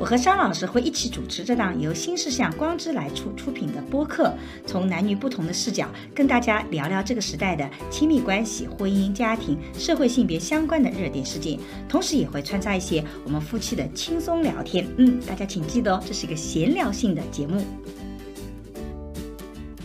我和商老师会一起主持这档由新事项光之来处出品的播客，从男女不同的视角跟大家聊聊这个时代的亲密关系、婚姻、家庭、社会性别相关的热点事件，同时也会穿插一些我们夫妻的轻松聊天。嗯，大家请记得哦，这是一个闲聊性的节目。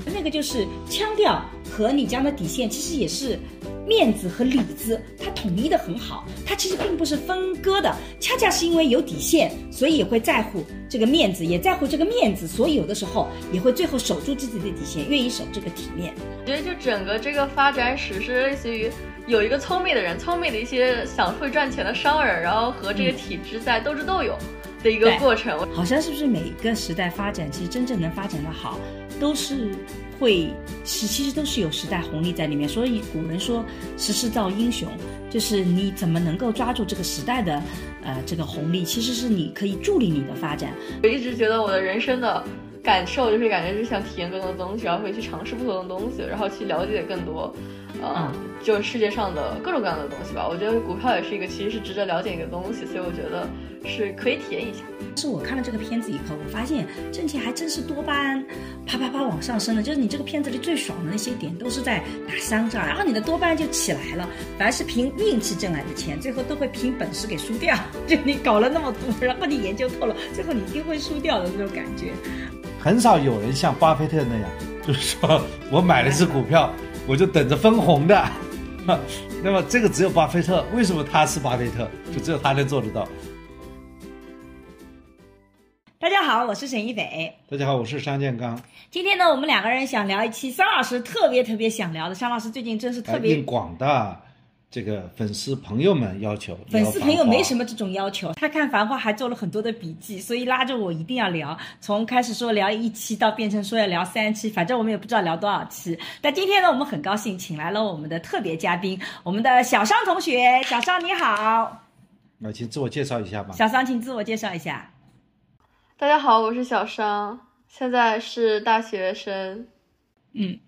那个就是腔调和你这样的底线，其实也是。面子和里子，它统一的很好，它其实并不是分割的，恰恰是因为有底线，所以也会在乎这个面子，也在乎这个面子，所以有的时候也会最后守住自己的底线，愿意守这个体面。我觉得就整个这个发展史是类似于有一个聪明的人，聪明的一些想会赚钱的商人，然后和这个体制在斗智斗勇的一个过程。好像是不是每一个时代发展，其实真正能发展的好，都是。会是其实都是有时代红利在里面，所以古人说“时势造英雄”，就是你怎么能够抓住这个时代的，呃，这个红利，其实是你可以助力你的发展。我一直觉得我的人生的感受就是感觉是想体验更多的东西，然后会去尝试不同的东西，然后去了解更多，呃，就是世界上的各种各样的东西吧。我觉得股票也是一个其实是值得了解一个东西，所以我觉得是可以体验一下。但是我看了这个片子以后，我发现挣钱还真是多巴胺啪啪啪往上升的。就是你这个片子里最爽的那些点，都是在打商战，然后你的多巴胺就起来了。凡是凭运气挣来的钱，最后都会凭本事给输掉。就 你搞了那么多，然后你研究透了，最后你一定会输掉的那种感觉。很少有人像巴菲特那样，就是说我买了一只股票，我就等着分红的。那么这个只有巴菲特，为什么他是巴菲特？就只有他能做得到。大家好，我是沈一斐。大家好，我是商建刚。今天呢，我们两个人想聊一期商老师特别特别想聊的。商老师最近真是特别应广大这个粉丝朋友们要求。粉丝朋友没什么这种要求，他看《繁花》还做了很多的笔记，所以拉着我一定要聊。从开始说聊一期，到变成说要聊三期，反正我们也不知道聊多少期。但今天呢，我们很高兴请来了我们的特别嘉宾，我们的小商同学。小商你好。那请自我介绍一下吧。小商，请自我介绍一下。大家好，我是小商，现在是大学生。嗯，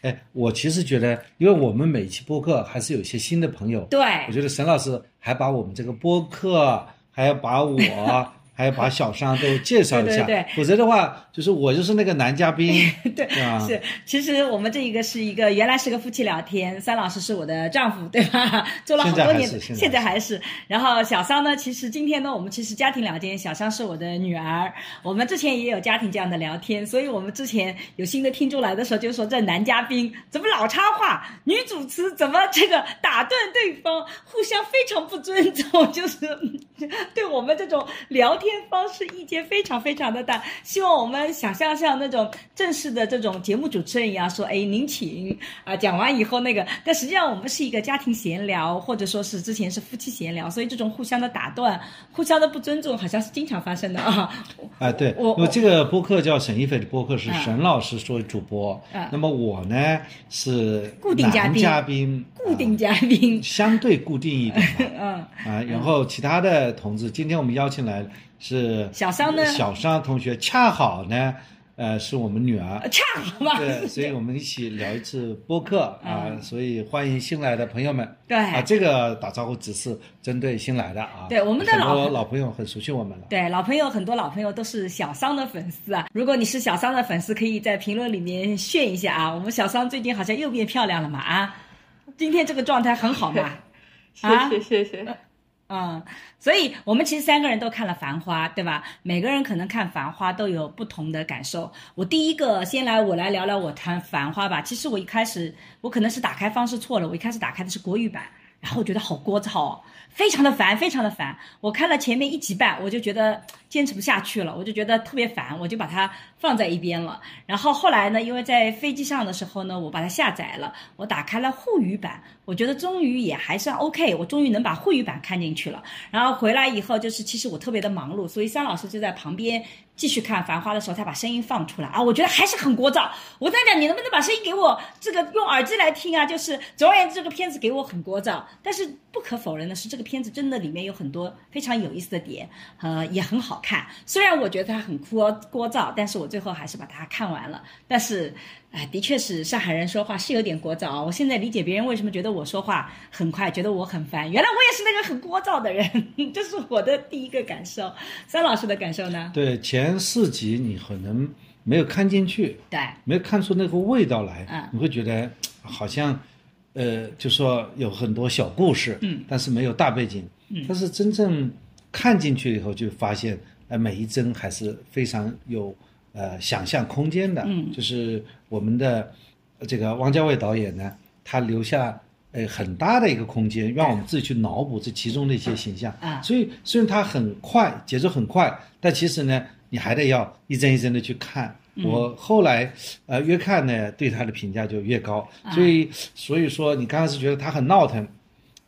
哎，我其实觉得，因为我们每期播客还是有一些新的朋友，对，我觉得沈老师还把我们这个播客，还要把我。还要把小商都介绍一下，对，否则的话，就是我就是那个男嘉宾，对，是。其实我们这一个是一个原来是个夫妻聊天，三老师是我的丈夫，对吧？做了好多年，现在还是。然后小商呢，其实今天呢，我们其实家庭聊天，小商是我的女儿。我们之前也有家庭这样的聊天，所以我们之前有新的听众来的时候，就说这男嘉宾怎么老插话，女主持怎么这个打断对方，互相非常不尊重，就是对我们这种聊天。方式意见非常非常的大，希望我们想象像那种正式的这种节目主持人一样说，哎，您请啊，讲完以后那个，但实际上我们是一个家庭闲聊，或者说是之前是夫妻闲聊，所以这种互相的打断、互相的不尊重，好像是经常发生的啊。啊，对，我我这个播客叫沈一菲的播客是沈老师作为主播，那么我呢是固定嘉宾，嘉宾固定嘉宾，相对固定一点，嗯。啊，然后其他的同志，今天我们邀请来。是小商呢？小商同学恰好呢，呃，是我们女儿，恰好嘛。对，所以我们一起聊一次播客啊，所以欢迎新来的朋友们。对啊，这个打招呼只是针对新来的啊。对，我们的老老朋友很熟悉我们了。对，老朋友很多，老朋友都是小商的粉丝啊。如果你是小商的粉丝，可以在评论里面炫一下啊。我们小商最近好像又变漂亮了嘛啊，今天这个状态很好嘛。谢 谢谢谢。嗯，所以我们其实三个人都看了《繁花》，对吧？每个人可能看《繁花》都有不同的感受。我第一个先来，我来聊聊我谈《繁花》吧。其实我一开始，我可能是打开方式错了，我一开始打开的是国语版，然后我觉得好聒噪哦。非常的烦，非常的烦。我看了前面一集半，我就觉得坚持不下去了，我就觉得特别烦，我就把它放在一边了。然后后来呢，因为在飞机上的时候呢，我把它下载了，我打开了沪语版，我觉得终于也还算 OK，我终于能把沪语版看进去了。然后回来以后，就是其实我特别的忙碌，所以三老师就在旁边继续看《繁花》的时候，他把声音放出来啊，我觉得还是很聒噪。我在讲，你能不能把声音给我这个用耳机来听啊？就是总而言之，这个片子给我很聒噪。但是不可否认的是，这个片子真的里面有很多非常有意思的点，呃，也很好看。虽然我觉得它很聒聒噪，但是我最后还是把它看完了。但是。哎，的确是上海人说话是有点聒噪。我现在理解别人为什么觉得我说话很快，觉得我很烦。原来我也是那个很聒噪的人，这是我的第一个感受。三老师的感受呢？对，前四集你可能没有看进去，对，没有看出那个味道来，嗯，你会觉得好像，呃，就说有很多小故事，嗯，但是没有大背景，嗯，但是真正看进去以后，就发现，呃，每一帧还是非常有。呃，想象空间的，嗯，就是我们的这个王家卫导演呢，他留下呃很大的一个空间，让我们自己去脑补这其中的一些形象啊。所以虽然它很快，节奏很快，但其实呢，你还得要一帧一帧的去看。我后来呃越看呢，对他的评价就越高。所以所以说，你刚开始觉得他很闹腾。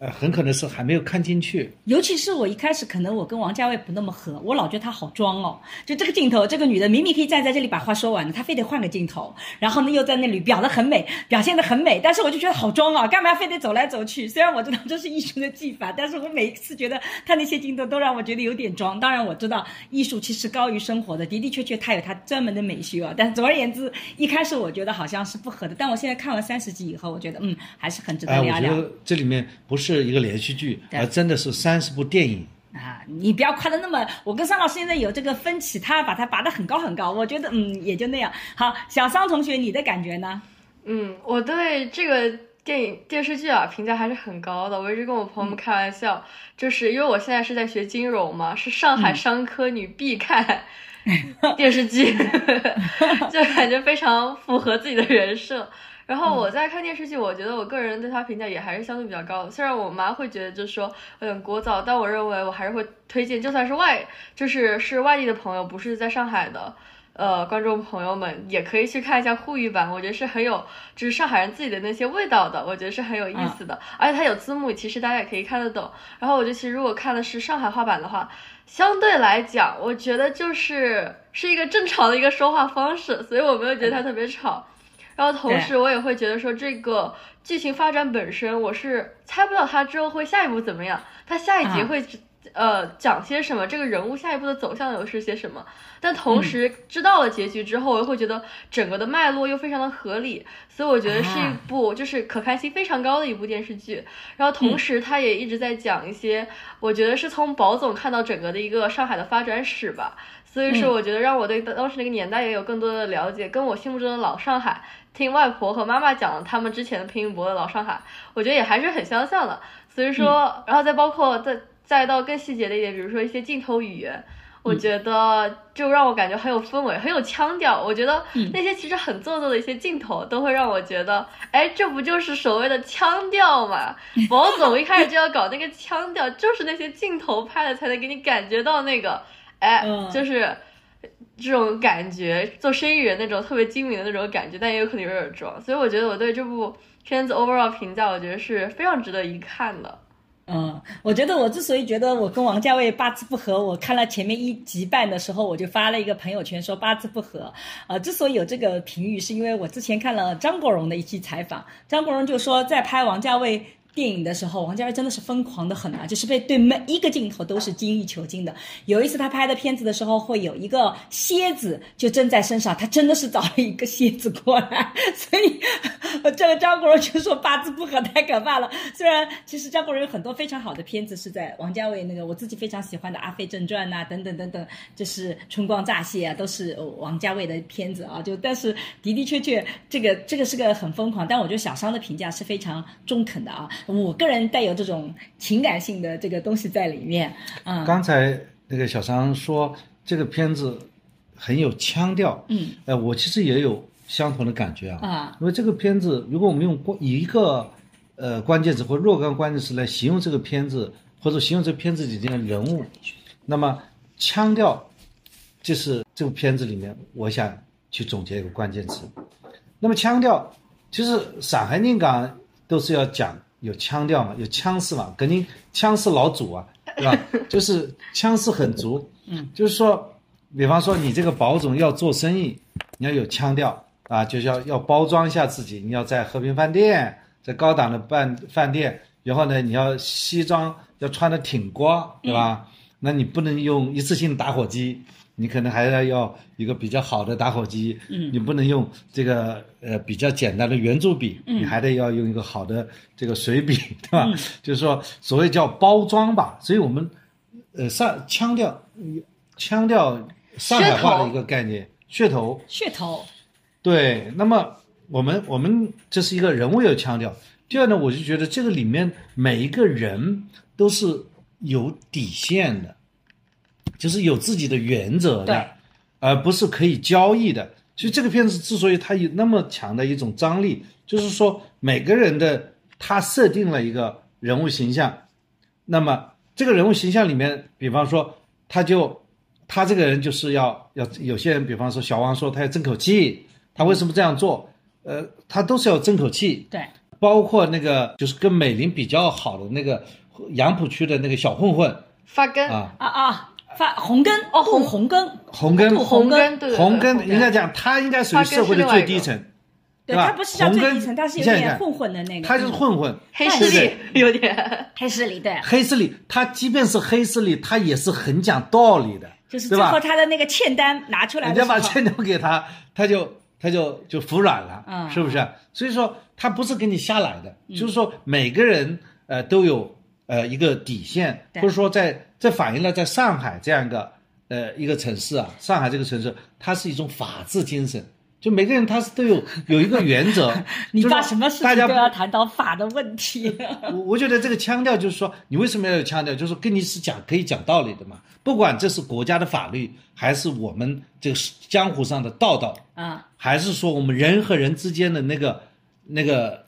呃，很可能是还没有看进去，尤其是我一开始可能我跟王家卫不那么合，我老觉得他好装哦。就这个镜头，这个女的明明可以站在这里把话说完的，她非得换个镜头，然后呢又在那里表的很美，表现的很美，但是我就觉得好装啊，干嘛非得走来走去？虽然我知道这是艺术的技法，但是我每一次觉得他那些镜头都让我觉得有点装。当然我知道艺术其实高于生活的，的的确确他有他专门的美学啊。但是总而言之，一开始我觉得好像是不合的，但我现在看完三十集以后，我觉得嗯还是很值得聊聊。我觉得这里面不是。是一个连续剧，而真的是三十部电影啊！你不要夸的那么，我跟桑老师现在有这个分歧，他把它拔得很高很高，我觉得嗯也就那样。好，小桑同学，你的感觉呢？嗯，我对这个电影电视剧啊评价还是很高的。我一直跟我朋友们开玩笑，就是因为我现在是在学金融嘛，是上海商科女必看 电视剧，就感觉非常符合自己的人设。然后我在看电视剧，我觉得我个人对他评价也还是相对比较高的。虽然我妈会觉得就是说有点聒噪，但我认为我还是会推荐，就算是外就是是外地的朋友，不是在上海的，呃，观众朋友们也可以去看一下沪语版。我觉得是很有就是上海人自己的那些味道的，我觉得是很有意思的。而且它有字幕，其实大家也可以看得懂。然后我觉得其实如果看的是上海话版的话，相对来讲，我觉得就是是一个正常的一个说话方式，所以我没有觉得它特别吵。然后同时，我也会觉得说，这个剧情发展本身，我是猜不到它之后会下一步怎么样，它下一集会呃讲些什么，这个人物下一步的走向又是些什么。但同时知道了结局之后，我又会觉得整个的脉络又非常的合理，所以我觉得是一部就是可看性非常高的一部电视剧。然后同时，它也一直在讲一些，我觉得是从宝总看到整个的一个上海的发展史吧。所以说，我觉得让我对当时那个年代也有更多的了解，跟我心目中的老上海，听外婆和妈妈讲他们之前的拼音博的老上海，我觉得也还是很相像的。所以说，然后再包括再再到更细节的一点，比如说一些镜头语言，我觉得就让我感觉很有氛围，很有腔调。我觉得那些其实很做作的一些镜头，都会让我觉得，哎，这不就是所谓的腔调嘛？王总一开始就要搞那个腔调，就是那些镜头拍的才能给你感觉到那个。哎，就是这种感觉，做生意人那种特别精明的那种感觉，但也有可能有点装。所以我觉得我对这部片子 overall 评价，我觉得是非常值得一看的。嗯，我觉得我之所以觉得我跟王家卫八字不合，我看了前面一集半的时候，我就发了一个朋友圈说八字不合。呃，之所以有这个评语，是因为我之前看了张国荣的一期采访，张国荣就说在拍王家卫。电影的时候，王家卫真的是疯狂的很啊，就是被对每一个镜头都是精益求精的。有一次他拍的片子的时候，会有一个蝎子就正在身上，他真的是找了一个蝎子过来，所以这个张国荣就说八字不合太可怕了。虽然其实张国荣有很多非常好的片子是在王家卫那个我自己非常喜欢的《阿飞正传》呐，等等等等，就是《春光乍泄》啊，都是王家卫的片子啊。就但是的的确确，这个这个是个很疯狂，但我觉得小商的评价是非常中肯的啊。我个人带有这种情感性的这个东西在里面。嗯，刚才那个小张说这个片子很有腔调。嗯，呃，我其实也有相同的感觉啊。啊，因为这个片子，如果我们用关一个呃关键词或若干关键词来形容这个片子，或者形容这片子里面的人物，那么腔调就是这部片子里面我想去总结一个关键词。那么腔调其实上海人讲都是要讲。有腔调嘛？有腔势嘛？肯定腔势老祖啊，对吧？就是腔势很足。嗯，就是说，比方说你这个保总要做生意，你要有腔调啊，就是要要包装一下自己。你要在和平饭店，在高档的饭饭店，然后呢，你要西装要穿的挺光，对吧？那你不能用一次性打火机，你可能还要要一个比较好的打火机。嗯，你不能用这个呃比较简单的圆珠笔，你还得要用一个好的这个水笔，对吧？就是说所谓叫包装吧。所以我们呃上腔调腔调上海话的一个概念，噱头。噱头。对，那么我们我们这是一个人物有腔调。第二呢，我就觉得这个里面每一个人都是。有底线的，就是有自己的原则的，而不是可以交易的。其实这个片子之所以它有那么强的一种张力，就是说每个人的他设定了一个人物形象，那么这个人物形象里面，比方说他就他这个人就是要要有些人，比方说小王说他要争口气，他为什么这样做？呃，他都是要争口气。对，包括那个就是跟美玲比较好的那个。杨浦区的那个小混混发根啊啊啊发红根哦红红根。红根红根对红根应该讲他应该属于社会的最低层，对吧？他不是叫最低层，他是有点混混的那个，他就是混混。黑势力 有点。黑势力对。黑势力，他即便是黑势力，他也是很讲道理的，就是最后他的那个欠单拿出来，人家把欠单给他，他就他就就服软了，嗯，是不是？所以说他不是给你瞎来的，就是说每个人呃都有。呃，一个底线，或者说在这反映了在上海这样一个呃一个城市啊，上海这个城市，它是一种法治精神，就每个人他是都有 有一个原则。你把什么事情都要谈到法的问题？我我觉得这个腔调就是说，你为什么要有腔调？就是跟你是讲可以讲道理的嘛，不管这是国家的法律，还是我们这个江湖上的道道啊，还是说我们人和人之间的那个那个。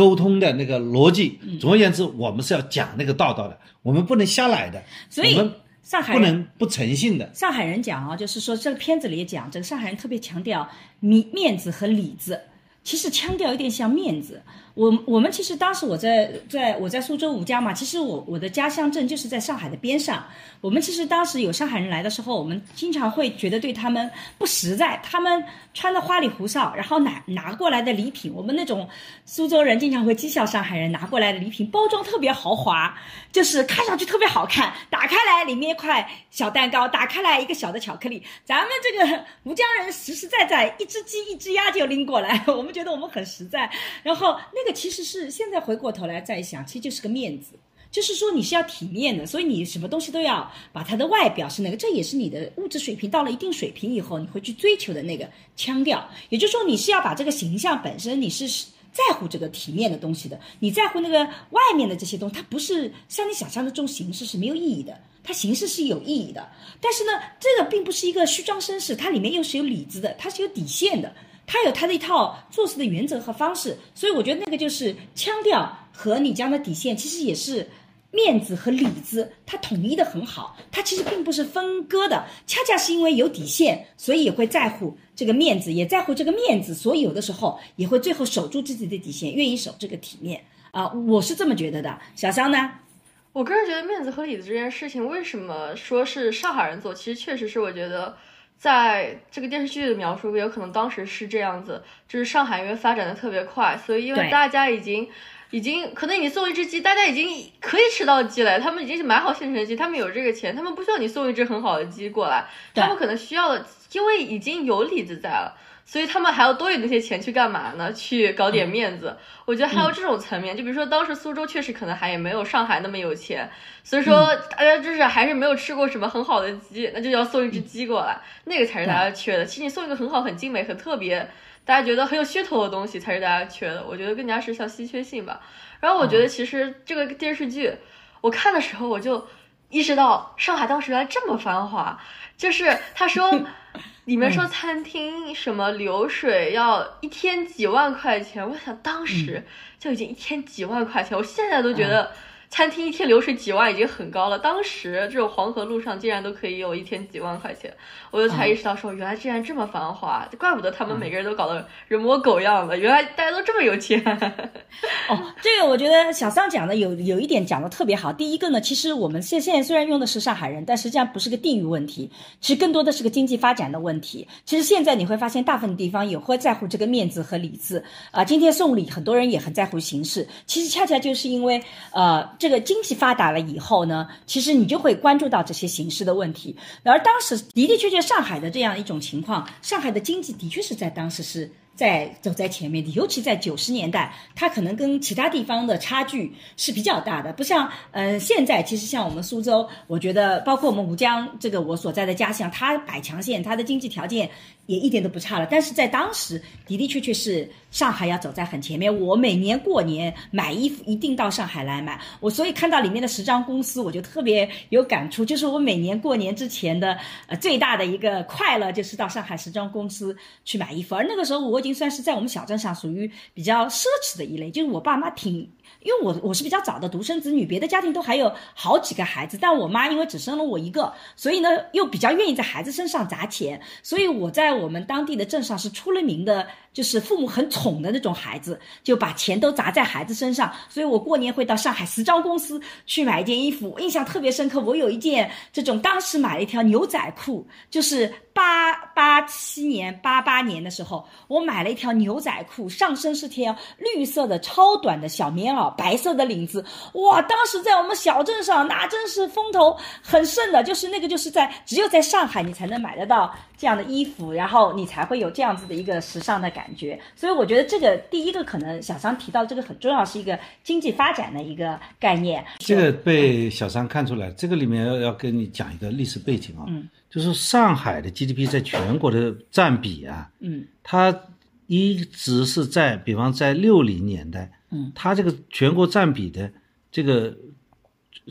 沟通的那个逻辑，总而言之，我们是要讲那个道道的，我们不能瞎来的，所以上海不能不诚信的。上海人讲啊，就是说这个片子里讲，这个上海人特别强调面面子和里子，其实腔调有点像面子。我我们其实当时我在在我在苏州吴江嘛，其实我我的家乡镇就是在上海的边上。我们其实当时有上海人来的时候，我们经常会觉得对他们不实在。他们穿的花里胡哨，然后拿拿过来的礼品，我们那种苏州人经常会讥笑上海人拿过来的礼品包装特别豪华，就是看上去特别好看。打开来里面一块小蛋糕，打开来一个小的巧克力。咱们这个吴江人实实在在，一只鸡一只鸭就拎过来，我们觉得我们很实在。然后那个其实是现在回过头来再想，其实就是个面子。就是说你是要体面的，所以你什么东西都要把它的外表是那个，这也是你的物质水平到了一定水平以后，你会去追求的那个腔调。也就是说，你是要把这个形象本身，你是在乎这个体面的东西的，你在乎那个外面的这些东西，它不是像你想象的这种形式是没有意义的，它形式是有意义的。但是呢，这个并不是一个虚张声势，它里面又是有里子的，它是有底线的，他有他的一套做事的原则和方式。所以我觉得那个就是腔调和你讲的底线，其实也是。面子和里子，它统一的很好，它其实并不是分割的，恰恰是因为有底线，所以也会在乎这个面子，也在乎这个面子，所以有的时候也会最后守住自己的底线，愿意守这个体面啊，我是这么觉得的。小香呢？我个人觉得面子和里子这件事情，为什么说是上海人做？其实确实是我觉得，在这个电视剧的描述，有可能当时是这样子，就是上海因为发展的特别快，所以因为大家已经。已经可能你送一只鸡，大家已经可以吃到鸡了。他们已经是买好现成的鸡，他们有这个钱，他们不需要你送一只很好的鸡过来。他们可能需要的，因为已经有李子在了，所以他们还要多余那些钱去干嘛呢？去搞点面子。我觉得还有这种层面，就比如说当时苏州确实可能还也没有上海那么有钱，所以说大家就是还是没有吃过什么很好的鸡，那就要送一只鸡过来，那个才是大家缺的。其实你送一个很好、很精美、很特别。大家觉得很有噱头的东西才是大家缺的，我觉得更加是像稀缺性吧。然后我觉得其实这个电视剧，我看的时候我就意识到上海当时原来这么繁华。就是他说 里面说餐厅什么流水要一天几万块钱，我想当时就已经一天几万块钱，我现在都觉得餐厅一天流水几万已经很高了，当时这种黄河路上竟然都可以有一天几万块钱，我就才意识到说，原来竟然这么繁华，怪不得他们每个人都搞得人模狗样的，原来大家都这么有钱。哦，这个我觉得小桑讲的有有一点讲的特别好。第一个呢，其实我们现现在虽然用的是上海人，但实际上不是个地域问题，其实更多的是个经济发展的问题。其实现在你会发现，大部分地方也会在乎这个面子和里子啊。今天送礼，很多人也很在乎形式。其实恰恰就是因为呃，这个经济发达了以后呢，其实你就会关注到这些形式的问题。而当时的的确确，上海的这样一种情况，上海的经济的确是在当时是。在走在前面的，尤其在九十年代，它可能跟其他地方的差距是比较大的，不像嗯现在，其实像我们苏州，我觉得包括我们吴江这个我所在的家乡，它百强县，它的经济条件。也一点都不差了，但是在当时的的确确是上海要走在很前面。我每年过年买衣服一定到上海来买，我所以看到里面的时装公司，我就特别有感触。就是我每年过年之前的呃最大的一个快乐，就是到上海时装公司去买衣服。而那个时候我已经算是在我们小镇上属于比较奢侈的一类，就是我爸妈挺。因为我我是比较早的独生子女，别的家庭都还有好几个孩子，但我妈因为只生了我一个，所以呢又比较愿意在孩子身上砸钱，所以我在我们当地的镇上是出了名的。就是父母很宠的那种孩子，就把钱都砸在孩子身上，所以我过年会到上海时装公司去买一件衣服，我印象特别深刻。我有一件这种，当时买了一条牛仔裤，就是八八七年、八八年的时候，我买了一条牛仔裤，上身是条绿色的超短的小棉袄，白色的领子，哇！当时在我们小镇上，那真是风头很盛的，就是那个就是在只有在上海你才能买得到这样的衣服，然后你才会有这样子的一个时尚的感。觉，所以我觉得这个第一个可能小张提到这个很重要，是一个经济发展的一个概念。这个被小张看出来，这个里面要要跟你讲一个历史背景啊，嗯，就是上海的 GDP 在全国的占比啊，嗯，它一直是在，比方在六零年代，嗯，它这个全国占比的这个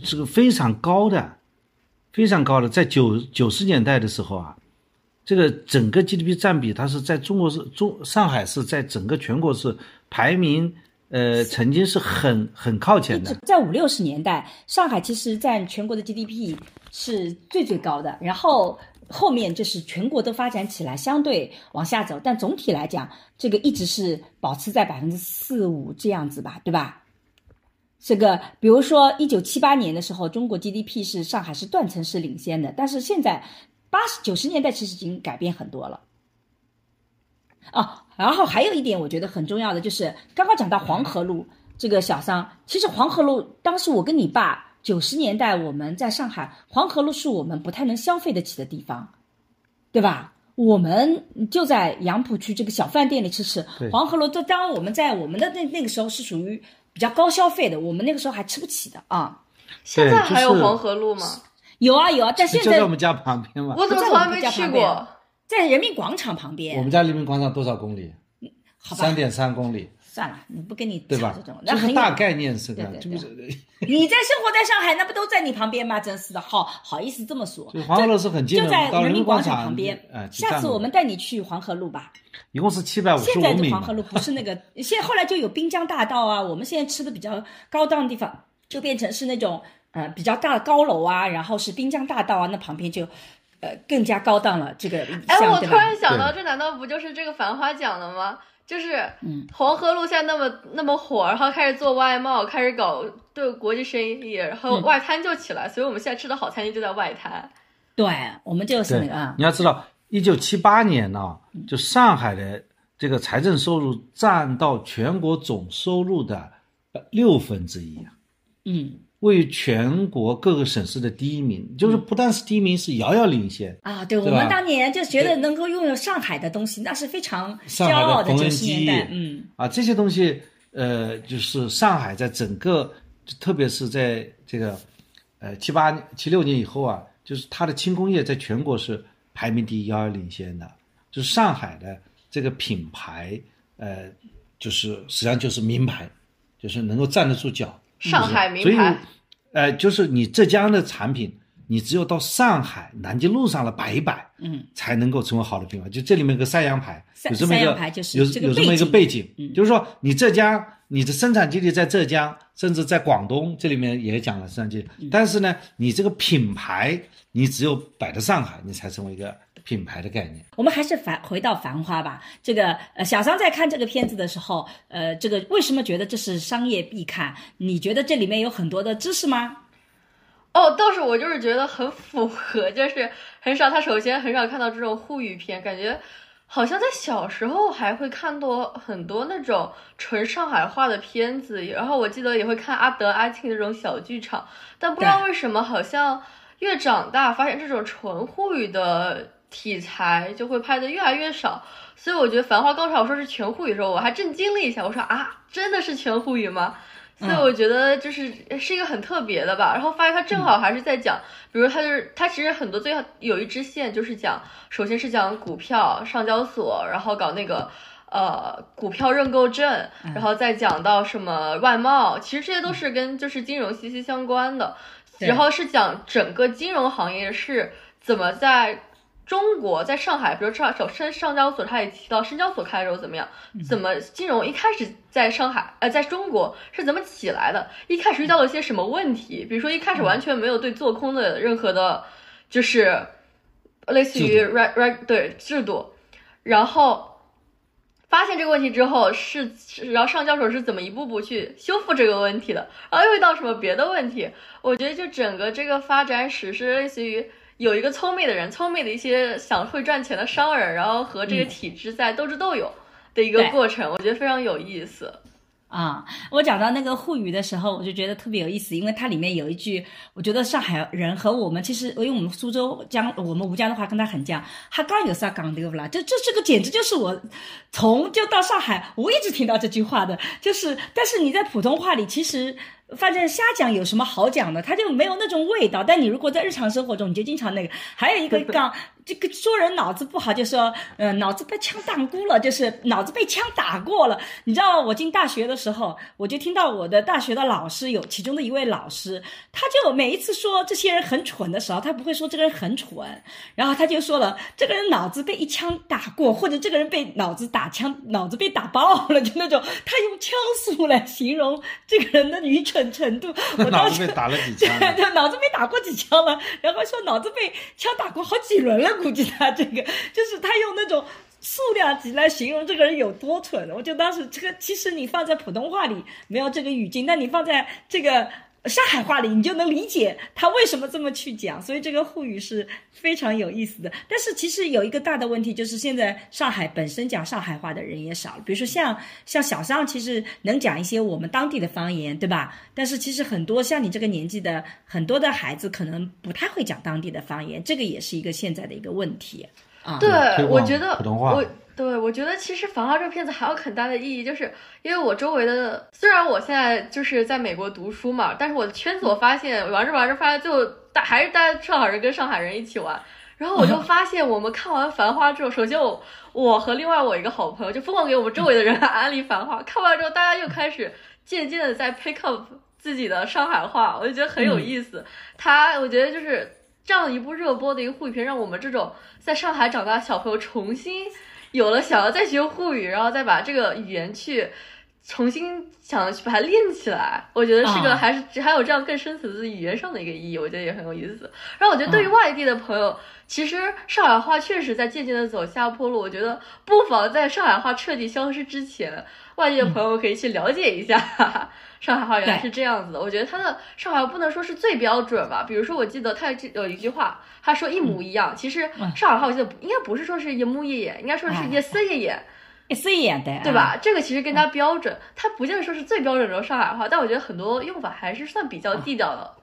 这个非常高的，非常高的，在九九十年代的时候啊。这个整个 GDP 占比，它是在中国是中上海是在整个全国是排名，呃，曾经是很很靠前的。在五六十年代，上海其实占全国的 GDP 是最最高的，然后后面就是全国都发展起来，相对往下走，但总体来讲，这个一直是保持在百分之四五这样子吧，对吧？这个比如说一九七八年的时候，中国 GDP 是上海是断层式领先的，但是现在。八十九十年代其实已经改变很多了，哦，然后还有一点我觉得很重要的就是刚刚讲到黄河路这个小商，其实黄河路当时我跟你爸九十年代我们在上海，黄河路是我们不太能消费得起的地方，对吧？我们就在杨浦区这个小饭店里吃吃黄河路，这当我们在我们的那那个时候是属于比较高消费的，我们那个时候还吃不起的啊。现在还有黄河路吗？有啊有啊，但现在就在我们家旁边嘛。我怎么从来没去过？在人民广场旁边。我们家人民广场多少公里？好三点三公里。算了，你不跟你对吧？这种，那很大概念是的，对对对。你在生活在上海，那不都在你旁边吗？真是的，好好意思这么说。黄河路是很近的，就在人民广场旁边。下次我们带你去黄河路吧。一共是七百五十现在的黄河路不是那个，现在后来就有滨江大道啊。我们现在吃的比较高档的地方，就变成是那种。呃，比较大的高楼啊，然后是滨江大道啊，那旁边就，呃，更加高档了。这个，哎，我突然想到，这难道不就是这个繁花讲的吗？就是，嗯，黄河路现在那么那么火，然后开始做外贸，开始搞对国际生意，然后外滩就起来，所以我们现在吃的好餐厅就在外滩。对，我们就是那个。你要知道，一九七八年呢，就上海的这个财政收入占到全国总收入的六分之一啊。嗯。位于全国各个省市的第一名，就是不但是第一名，是遥遥领先啊！对，我们当年就觉得能够拥有上海的东西，那是非常骄傲的九十年代。嗯，啊，这些东西，呃，就是上海在整个，特别是在这个，呃，七八七六年以后啊，就是它的轻工业在全国是排名第一，遥遥领先的。就是上海的这个品牌，呃，就是实际上就是名牌，就是能够站得住脚。上海名牌，所以，呃，就是你浙江的产品，你只有到上海南京路上了摆一摆，嗯，才能够成为好的品牌。就这里面有个三洋牌，有这么一个有有这么一个背景，就是说你浙江你的生产基地在浙江，甚至在广东，这里面也讲了生产基地，但是呢，你这个品牌你只有摆在上海，你才成为一个。品牌的概念，我们还是繁回到《繁花》吧。这个呃，小桑在看这个片子的时候，呃，这个为什么觉得这是商业必看？你觉得这里面有很多的知识吗？哦，倒是我就是觉得很符合，就是很少。他首先很少看到这种沪语片，感觉好像在小时候还会看多很多那种纯上海话的片子，然后我记得也会看阿德阿庆这种小剧场，但不知道为什么，好像越长大发现这种纯沪语的。题材就会拍的越来越少，所以我觉得《繁花》刚才我说是全沪语的时候，我还震惊了一下，我说啊，真的是全沪语吗？所以我觉得就是是一个很特别的吧。然后发现他正好还是在讲，比如他就是他其实很多最后有一支线就是讲，首先是讲股票上交所，然后搞那个呃股票认购证，然后再讲到什么外贸，其实这些都是跟就是金融息息相关的。然后是讲整个金融行业是怎么在。中国在上海，比如上首深上交所，他也提到深交所开的时候怎么样？怎么金融一开始在上海，呃，在中国是怎么起来的？一开始遇到了些什么问题？比如说一开始完全没有对做空的任何的，就是类似于 right right 对制度，然后发现这个问题之后是，然后上交所是怎么一步步去修复这个问题的？然后又遇到什么别的问题？我觉得就整个这个发展史是类似于。有一个聪明的人，聪明的一些想会赚钱的商人，然后和这个体制在斗智斗勇的一个过程，我觉得非常有意思。啊，我讲到那个沪语的时候，我就觉得特别有意思，因为它里面有一句，我觉得上海人和我们其实，因为我们苏州江，我们吴江的话跟他很像，他刚有啥讲的不啦？这这这个简直就是我从就到上海，我一直听到这句话的，就是，但是你在普通话里其实。反正瞎讲有什么好讲的？他就没有那种味道。但你如果在日常生活中，你就经常那个。还有一个 杠。这个说人脑子不好，就说，呃，脑子被枪打过了，就是脑子被枪打过了。你知道，我进大学的时候，我就听到我的大学的老师有其中的一位老师，他就每一次说这些人很蠢的时候，他不会说这个人很蠢，然后他就说了，这个人脑子被一枪打过，或者这个人被脑子打枪，脑子被打爆了，就那种，他用枪术来形容这个人的愚蠢程度。脑子被打了几枪？对，脑子被打过几枪了，然后说脑子被枪打过好几轮了。估计他这个 就是他用那种数量级来形容这个人有多蠢。我就当时这个，其实你放在普通话里没有这个语境，但你放在这个上海话里，你就能理解他为什么这么去讲。所以这个沪语是非常有意思的。但是其实有一个大的问题，就是现在上海本身讲上海话的人也少了。比如说像像小尚，其实能讲一些我们当地的方言，对吧？但是其实很多像你这个年纪的很多的孩子，可能不太会讲当地的方言，这个也是一个现在的一个问题啊。对，我觉得我对我觉得其实《繁花》这个片子还有很大的意义，就是因为我周围的，虽然我现在就是在美国读书嘛，但是我的圈子我发现玩着玩着发现就大还是大家上海人跟上海人一起玩，然后我就发现我们看完《繁花》之后，首先我我和另外我一个好朋友就疯狂给我们周围的人安利《繁花》，看完之后大家又开始渐渐的在 pick up 自己的上海话，我就觉得很有意思。他我觉得就是。这样一部热播的一个沪语片，让我们这种在上海长大的小朋友重新有了想要再学沪语，然后再把这个语言去重新想去把它练起来。我觉得是个还是还有这样更深层次语言上的一个意义，我觉得也很有意思。然后我觉得对于外地的朋友，其实上海话确实在渐渐的走下坡路。我觉得不妨在上海话彻底消失之前，外地的朋友可以去了解一下。上海话原来是这样子的，我觉得他的上海话不能说是最标准吧。比如说，我记得他有一句话，他说一模一样。其实上海话我记得应该不是说是一模一样，应该说是一丝一样，一丝一样的，对吧？这个其实更加标准，它不见得说是最标准的上海话，但我觉得很多用法还是算比较地道的。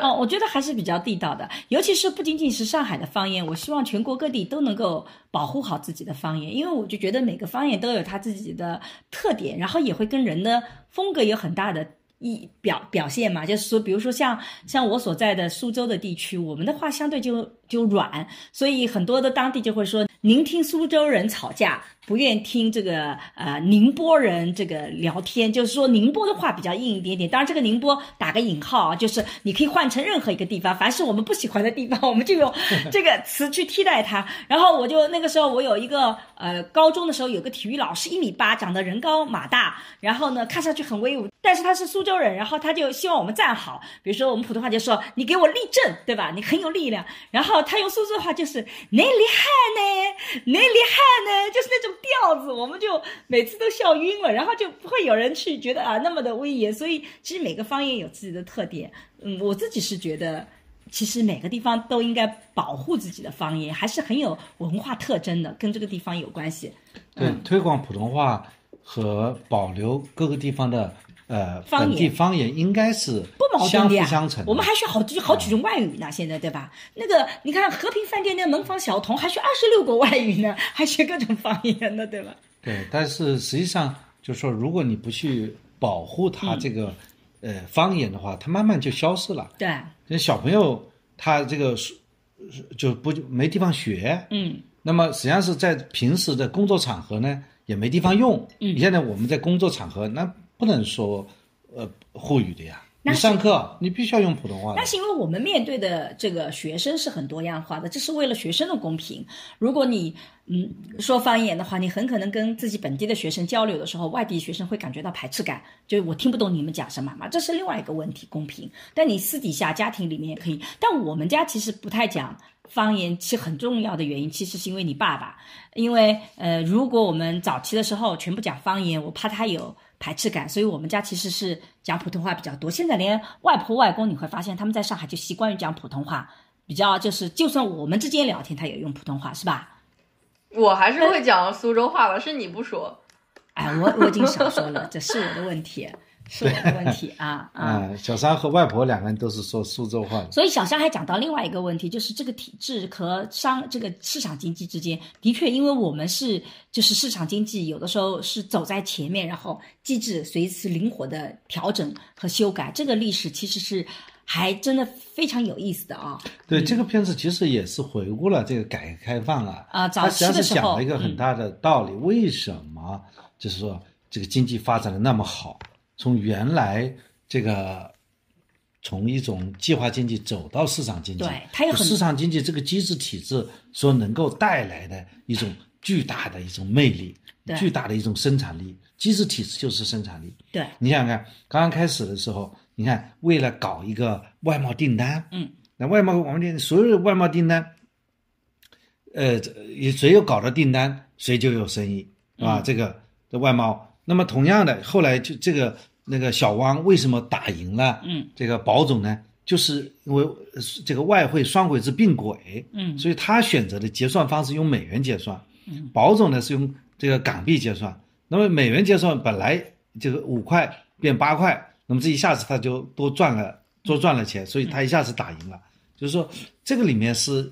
哦，我觉得还是比较地道的，尤其是不仅仅是上海的方言，我希望全国各地都能够保护好自己的方言，因为我就觉得每个方言都有它自己的特点，然后也会跟人的风格有很大的一表表现嘛。就是说，比如说像像我所在的苏州的地区，我们的话相对就就软，所以很多的当地就会说，您听苏州人吵架。不愿听这个呃宁波人这个聊天，就是说宁波的话比较硬一点点。当然，这个宁波打个引号啊，就是你可以换成任何一个地方，凡是我们不喜欢的地方，我们就用 这个词去替代它。然后我就那个时候我有一个呃高中的时候有个体育老师一米八，长得人高马大，然后呢看上去很威武，但是他是苏州人，然后他就希望我们站好，比如说我们普通话就说你给我立正，对吧？你很有力量。然后他用苏州话就是你厉害呢，你厉害呢，就是那种。调子，我们就每次都笑晕了，然后就不会有人去觉得啊那么的威严。所以其实每个方言有自己的特点。嗯，我自己是觉得，其实每个地方都应该保护自己的方言，还是很有文化特征的，跟这个地方有关系。对，推广普通话和保留各个地方的。呃，本地方言应该是不矛盾的呀。我们还学好几好几种外语呢，现在对吧？那个你看和平饭店那门房小童还学二十六个外语呢，还学各种方言呢，对吧？对，但是实际上就是说，如果你不去保护他这个呃方言的话，他慢慢就消失了。对，那小朋友他这个就不没地方学，嗯，那么实际上是在平时的工作场合呢也没地方用。嗯，你现在我们在工作场合那。不能说，呃，沪语的呀。你上课你必须要用普通话。那是因为我们面对的这个学生是很多样化的，这是为了学生的公平。如果你嗯说方言的话，你很可能跟自己本地的学生交流的时候，外地学生会感觉到排斥感，就是我听不懂你们讲什么嘛。这是另外一个问题，公平。但你私底下家庭里面也可以，但我们家其实不太讲方言，其实很重要的原因其实是因为你爸爸，因为呃，如果我们早期的时候全部讲方言，我怕他有。排斥感，所以我们家其实是讲普通话比较多。现在连外婆外公，你会发现他们在上海就习惯于讲普通话，比较就是，就算我们之间聊天，他也用普通话，是吧？我还是会讲苏州话吧，是你不说。哎，我我已经少说了，这是我的问题。是我的问题啊 啊！小三和外婆两个人都是说苏州话的，所以小三还讲到另外一个问题，就是这个体制和商这个市场经济之间，的确，因为我们是就是市场经济，有的时候是走在前面，然后机制随时灵活的调整和修改，这个历史其实是还真的非常有意思的啊。对，这个片子其实也是回顾了这个改革开放啊啊，早期的时候讲了一个很大的道理，为什么就是说这个经济发展的那么好？从原来这个，从一种计划经济走到市场经济，对，它有市场经济这个机制体制所能够带来的一种巨大的一种魅力，巨大的一种生产力。机制体制就是生产力。对，你想想看，刚刚开始的时候，你看为了搞一个外贸订单，嗯，那外贸我们订所有的外贸订单，呃，谁有搞的订单，谁就有生意，是吧？这个的外贸，那么同样的，后来就这个。那个小汪为什么打赢了？嗯，这个保总呢，就是因为这个外汇双轨制并轨，嗯，所以他选择的结算方式用美元结算，嗯，保总呢是用这个港币结算。那么美元结算本来这个五块变八块，那么这一下子他就多赚了多赚了钱，所以他一下子打赢了。就是说这个里面是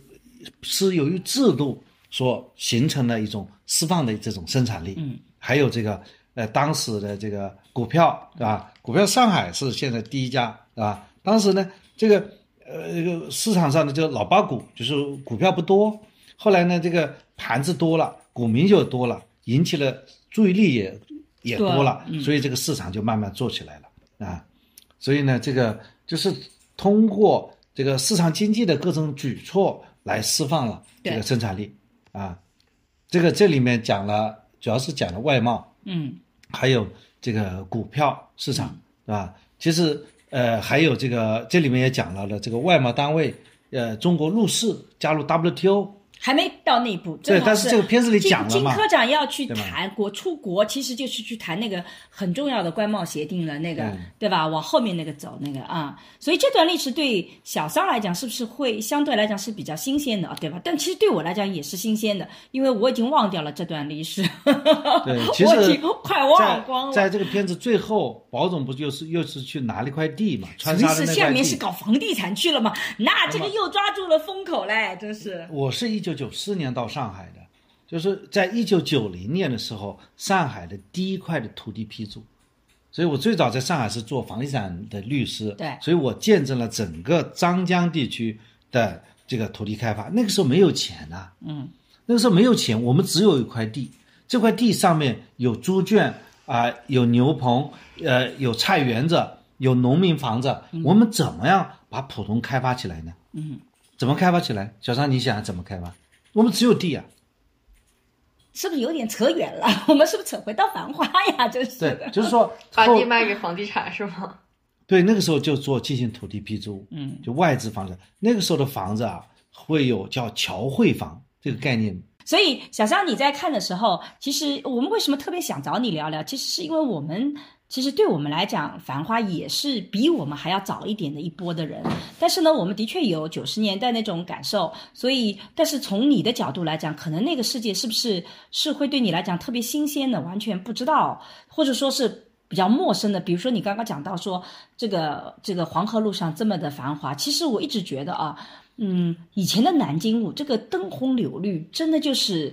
是由于制度所形成的一种释放的这种生产力，嗯，还有这个。呃，当时的这个股票，对吧？股票上海是现在第一家，对吧？当时呢，这个呃，这个市场上的这个老八股，就是股票不多。后来呢，这个盘子多了，股民就多了，引起了注意力也也多了，所以这个市场就慢慢做起来了啊。所以呢，这个就是通过这个市场经济的各种举措来释放了这个生产力啊。这个这里面讲了，主要是讲了外贸。嗯，还有这个股票市场，是吧？其实，呃，还有这个，这里面也讲到了的这个外贸单位，呃，中国入市加入 WTO。还没到那一步，对，但是这个片子里讲了嘛。金科长要去谈国出国，其实就是去谈那个很重要的关贸协定了，那个对吧？往后面那个走，那个啊，所以这段历史对小商来讲是不是会相对来讲是比较新鲜的，对吧？但其实对我来讲也是新鲜的，因为我已经忘掉了这段历史。对，其实我已经快忘光了。在这个片子最后，保总不就是又是去拿了一块地嘛？川沙的那下面是搞房地产去了嘛？那这个又抓住了风口嘞，真是。我是一九。九四年到上海的，就是在一九九零年的时候，上海的第一块的土地批注，所以我最早在上海是做房地产的律师，对，所以我见证了整个张江地区的这个土地开发。那个时候没有钱呐，嗯，那个时候没有钱，我们只有一块地，这块地上面有猪圈啊，有牛棚，呃，有菜园子，有农民房子，我们怎么样把浦东开发起来呢？嗯，怎么开发起来？小张，你想怎么开发？我们只有地啊。是不是有点扯远了？我们是不是扯回到繁花呀？就是，对，就是说 把地卖给房地产是吗？对，那个时候就做进行土地批租，嗯，就外资房子。那个时候的房子啊，会有叫侨汇房这个概念。所以，小张你在看的时候，其实我们为什么特别想找你聊聊？其实是因为我们。其实对我们来讲，繁花也是比我们还要早一点的一波的人。但是呢，我们的确有九十年代那种感受。所以，但是从你的角度来讲，可能那个世界是不是是会对你来讲特别新鲜的，完全不知道，或者说是比较陌生的。比如说你刚刚讲到说这个这个黄河路上这么的繁华，其实我一直觉得啊，嗯，以前的南京路这个灯红柳绿，真的就是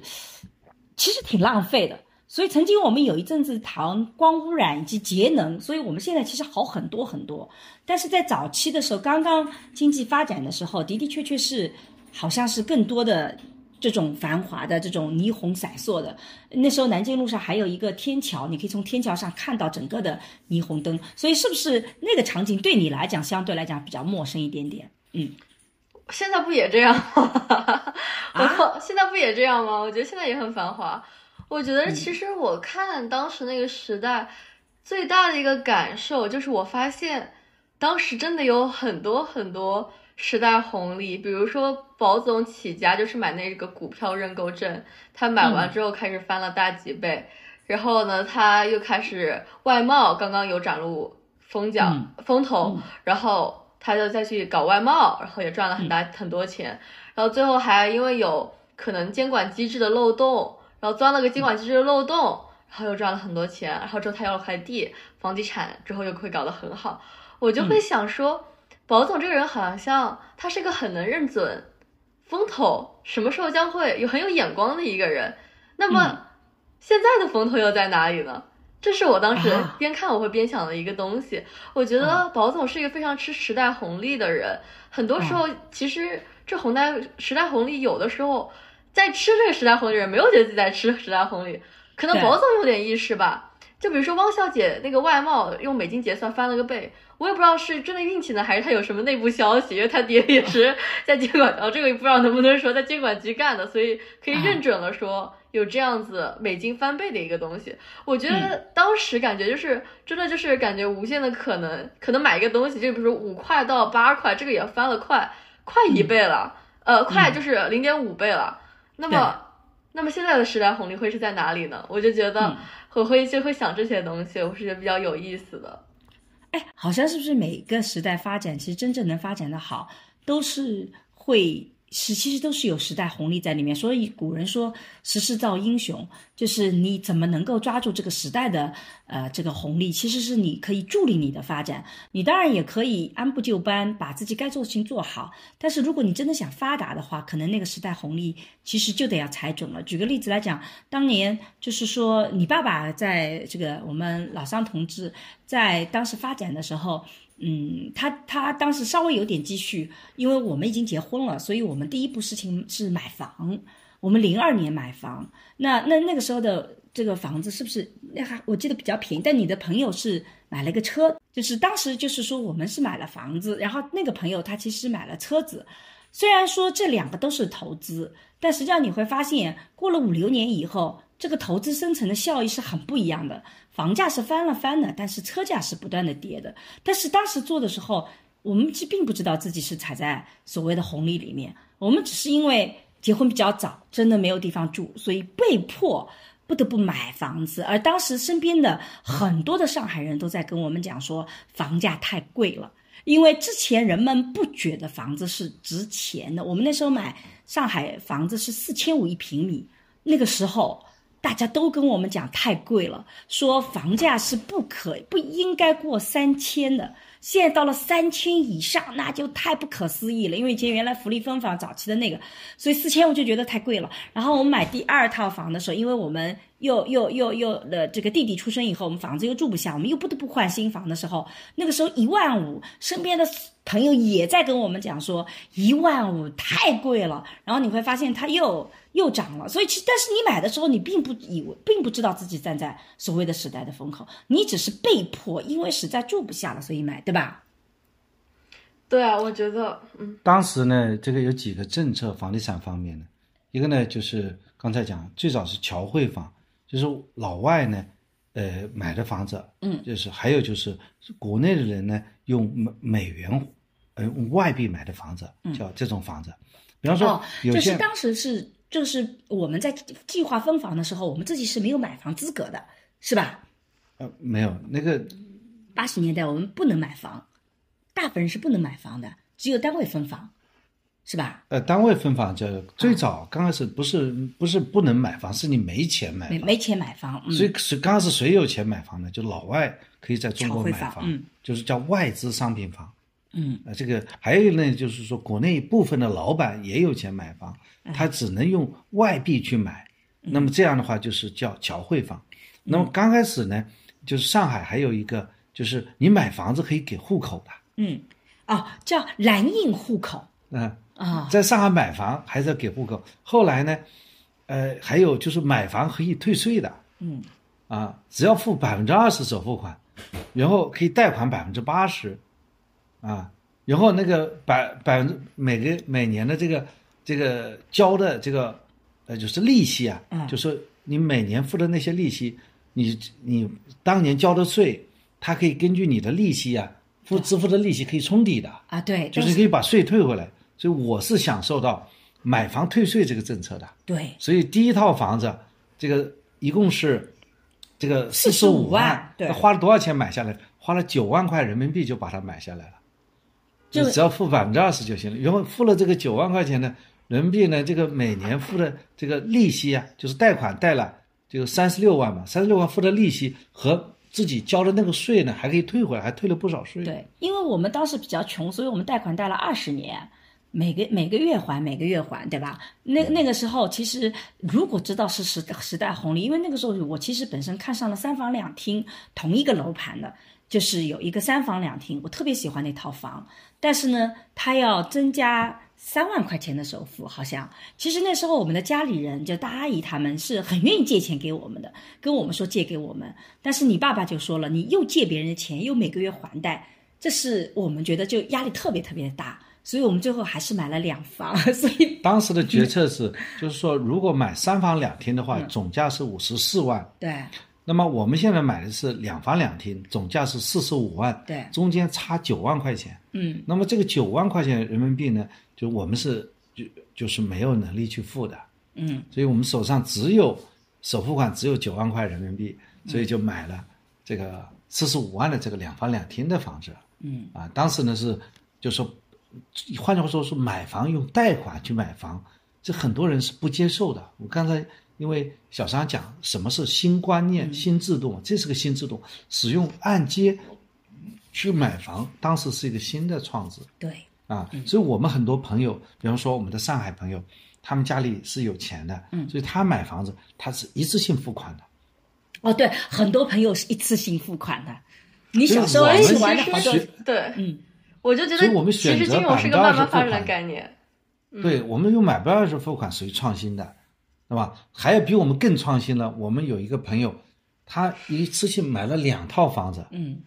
其实挺浪费的。所以曾经我们有一阵子谈光污染以及节能，所以我们现在其实好很多很多。但是在早期的时候，刚刚经济发展的时候，的的确确是好像是更多的这种繁华的这种霓虹闪烁的。那时候南京路上还有一个天桥，你可以从天桥上看到整个的霓虹灯。所以是不是那个场景对你来讲相对来讲比较陌生一点点？嗯，现在不也这样吗？我现在不也这样吗？我觉得现在也很繁华。我觉得其实我看当时那个时代，最大的一个感受就是我发现，当时真的有很多很多时代红利。比如说宝总起家就是买那个股票认购证，他买完之后开始翻了大几倍，然后呢他又开始外贸刚刚有展露风脚。风头，然后他就再去搞外贸，然后也赚了很大很多钱，然后最后还因为有可能监管机制的漏洞。然后钻了个监管机制的漏洞，然后又赚了很多钱，然后之后他要了块地，房地产之后又会搞得很好。我就会想说，宝总这个人好像他是个很能认准风投什么时候将会有很有眼光的一个人。那么现在的风投又在哪里呢？这是我当时边看我会边想的一个东西。我觉得宝总是一个非常吃时代红利的人，很多时候其实这红代时代红利有的时候。在吃这个时代红利的人没有觉得自己在吃时代红利，可能宝总有点意识吧。就比如说汪小姐那个外贸用美金结算翻了个倍，我也不知道是真的运气呢，还是他有什么内部消息，因为他爹也是 在监管，哦，这个不知道能不能说在监管局干的，所以可以认准了说有这样子美金翻倍的一个东西。我觉得当时感觉就是真的就是感觉无限的可能，可能买一个东西，就比如说五块到八块，这个也翻了快快一倍了，呃，快就是零点五倍了。那么，那么现在的时代红利会是在哪里呢？我就觉得我会就会想这些东西，我是觉得比较有意思的。哎，好像是不是每个时代发展，其实真正能发展的好，都是会。是，其实都是有时代红利在里面，所以古人说“时势造英雄”，就是你怎么能够抓住这个时代的呃这个红利，其实是你可以助力你的发展。你当然也可以按部就班，把自己该做的事情做好。但是如果你真的想发达的话，可能那个时代红利其实就得要踩准了。举个例子来讲，当年就是说你爸爸在这个我们老桑同志在当时发展的时候。嗯，他他当时稍微有点积蓄，因为我们已经结婚了，所以我们第一步事情是买房。我们零二年买房，那那那个时候的这个房子是不是那还我记得比较便宜？但你的朋友是买了个车，就是当时就是说我们是买了房子，然后那个朋友他其实买了车子。虽然说这两个都是投资，但实际上你会发现，过了五六年以后，这个投资生成的效益是很不一样的。房价是翻了翻的，但是车价是不断的跌的。但是当时做的时候，我们其实并不知道自己是踩在所谓的红利里面。我们只是因为结婚比较早，真的没有地方住，所以被迫不得不买房子。而当时身边的很多的上海人都在跟我们讲说，房价太贵了。因为之前人们不觉得房子是值钱的。我们那时候买上海房子是四千五一平米，那个时候。大家都跟我们讲太贵了，说房价是不可不应该过三千的。现在到了三千以上，那就太不可思议了。因为以前原来福利分房早期的那个，所以四千我就觉得太贵了。然后我们买第二套房的时候，因为我们又又又又的这个弟弟出生以后，我们房子又住不下，我们又不得不换新房的时候，那个时候一万五，身边的朋友也在跟我们讲说一万五太贵了。然后你会发现他又又涨了。所以其但是你买的时候，你并不以为，并不知道自己站在所谓的时代的风口，你只是被迫，因为实在住不下了，所以买。对吧？对啊，我觉得，嗯，当时呢，这个有几个政策，房地产方面的，一个呢就是刚才讲，最早是侨汇房，就是老外呢，呃，买的房子，嗯，就是还有就是国内的人呢，用美美元，呃，用外币买的房子，叫这种房子。比方说，就是当时是，就是我们在计划分房的时候，我们自己是没有买房资格的，是吧？呃，没有那个。八十年代我们不能买房，大部分人是不能买房的，只有单位分房，是吧？呃，单位分房叫最早刚开始不是不是不能买房，是你没钱买，没没钱买房。所以是刚开始谁有钱买房呢？就老外可以在中国买房，嗯，就是叫外资商品房，嗯，啊，这个还有呢，就是说国内部分的老板也有钱买房，他只能用外币去买，那么这样的话就是叫侨汇房。那么刚开始呢，就是上海还有一个。就是你买房子可以给户口的，嗯，哦，叫蓝印户口，嗯啊，在上海买房还是要给户口。后来呢，呃，还有就是买房可以退税的，嗯，啊，只要付百分之二十首付款，然后可以贷款百分之八十，啊，然后那个百百分之每个每年的这个这个交的这个呃就是利息啊，就是你每年付的那些利息，你你当年交的税。它可以根据你的利息啊，付支付的利息可以冲抵的啊，对，就是可以把税退回来。所以我是享受到买房退税这个政策的。对，所以第一套房子，这个一共是这个四十五万，对，花了多少钱买下来？花了九万块人民币就把它买下来了，就只要付百分之二十就行了。然后付了这个九万块钱的人民币呢，这个每年付的这个利息啊，就是贷款贷了这个三十六万嘛，三十六万付的利息和。自己交的那个税呢，还可以退回来，还退了不少税。对，因为我们当时比较穷，所以我们贷款贷了二十年，每个每个月还，每个月还，对吧？那那个时候，其实如果知道是时时代红利，因为那个时候我其实本身看上了三房两厅同一个楼盘的，就是有一个三房两厅，我特别喜欢那套房，但是呢，他要增加。三万块钱的首付，好像其实那时候我们的家里人，就大阿姨他们是很愿意借钱给我们的，跟我们说借给我们。但是你爸爸就说了，你又借别人的钱，又每个月还贷，这是我们觉得就压力特别特别的大，所以我们最后还是买了两房。所以当时的决策是，就是说如果买三房两厅的话，总价是五十四万。对。那么我们现在买的是两房两厅，总价是四十五万。对。中间差九万块钱。嗯。那么这个九万块钱人民币呢？就我们是就就是没有能力去付的，嗯，所以我们手上只有首付款只有九万块人民币，所以就买了这个四十五万的这个两房两厅的房子，嗯，啊，当时呢是就说，换句话说是买房用贷款去买房，这很多人是不接受的。我刚才因为小张讲什么是新观念、新制度，这是个新制度，使用按揭去买房，当时是一个新的创制，对。啊，所以我们很多朋友，比方说我们的上海朋友，他们家里是有钱的，嗯，所以他买房子他是一次性付款的。哦，对，很多朋友是一次性付款的。你小时候一起玩的好多，对，嗯，我就觉得，所以我们选择百分之二十付款概念。对，我们用买不二手付款属于创新的，对吧？还有比我们更创新了，我们有一个朋友，他一次性买了两套房子，嗯，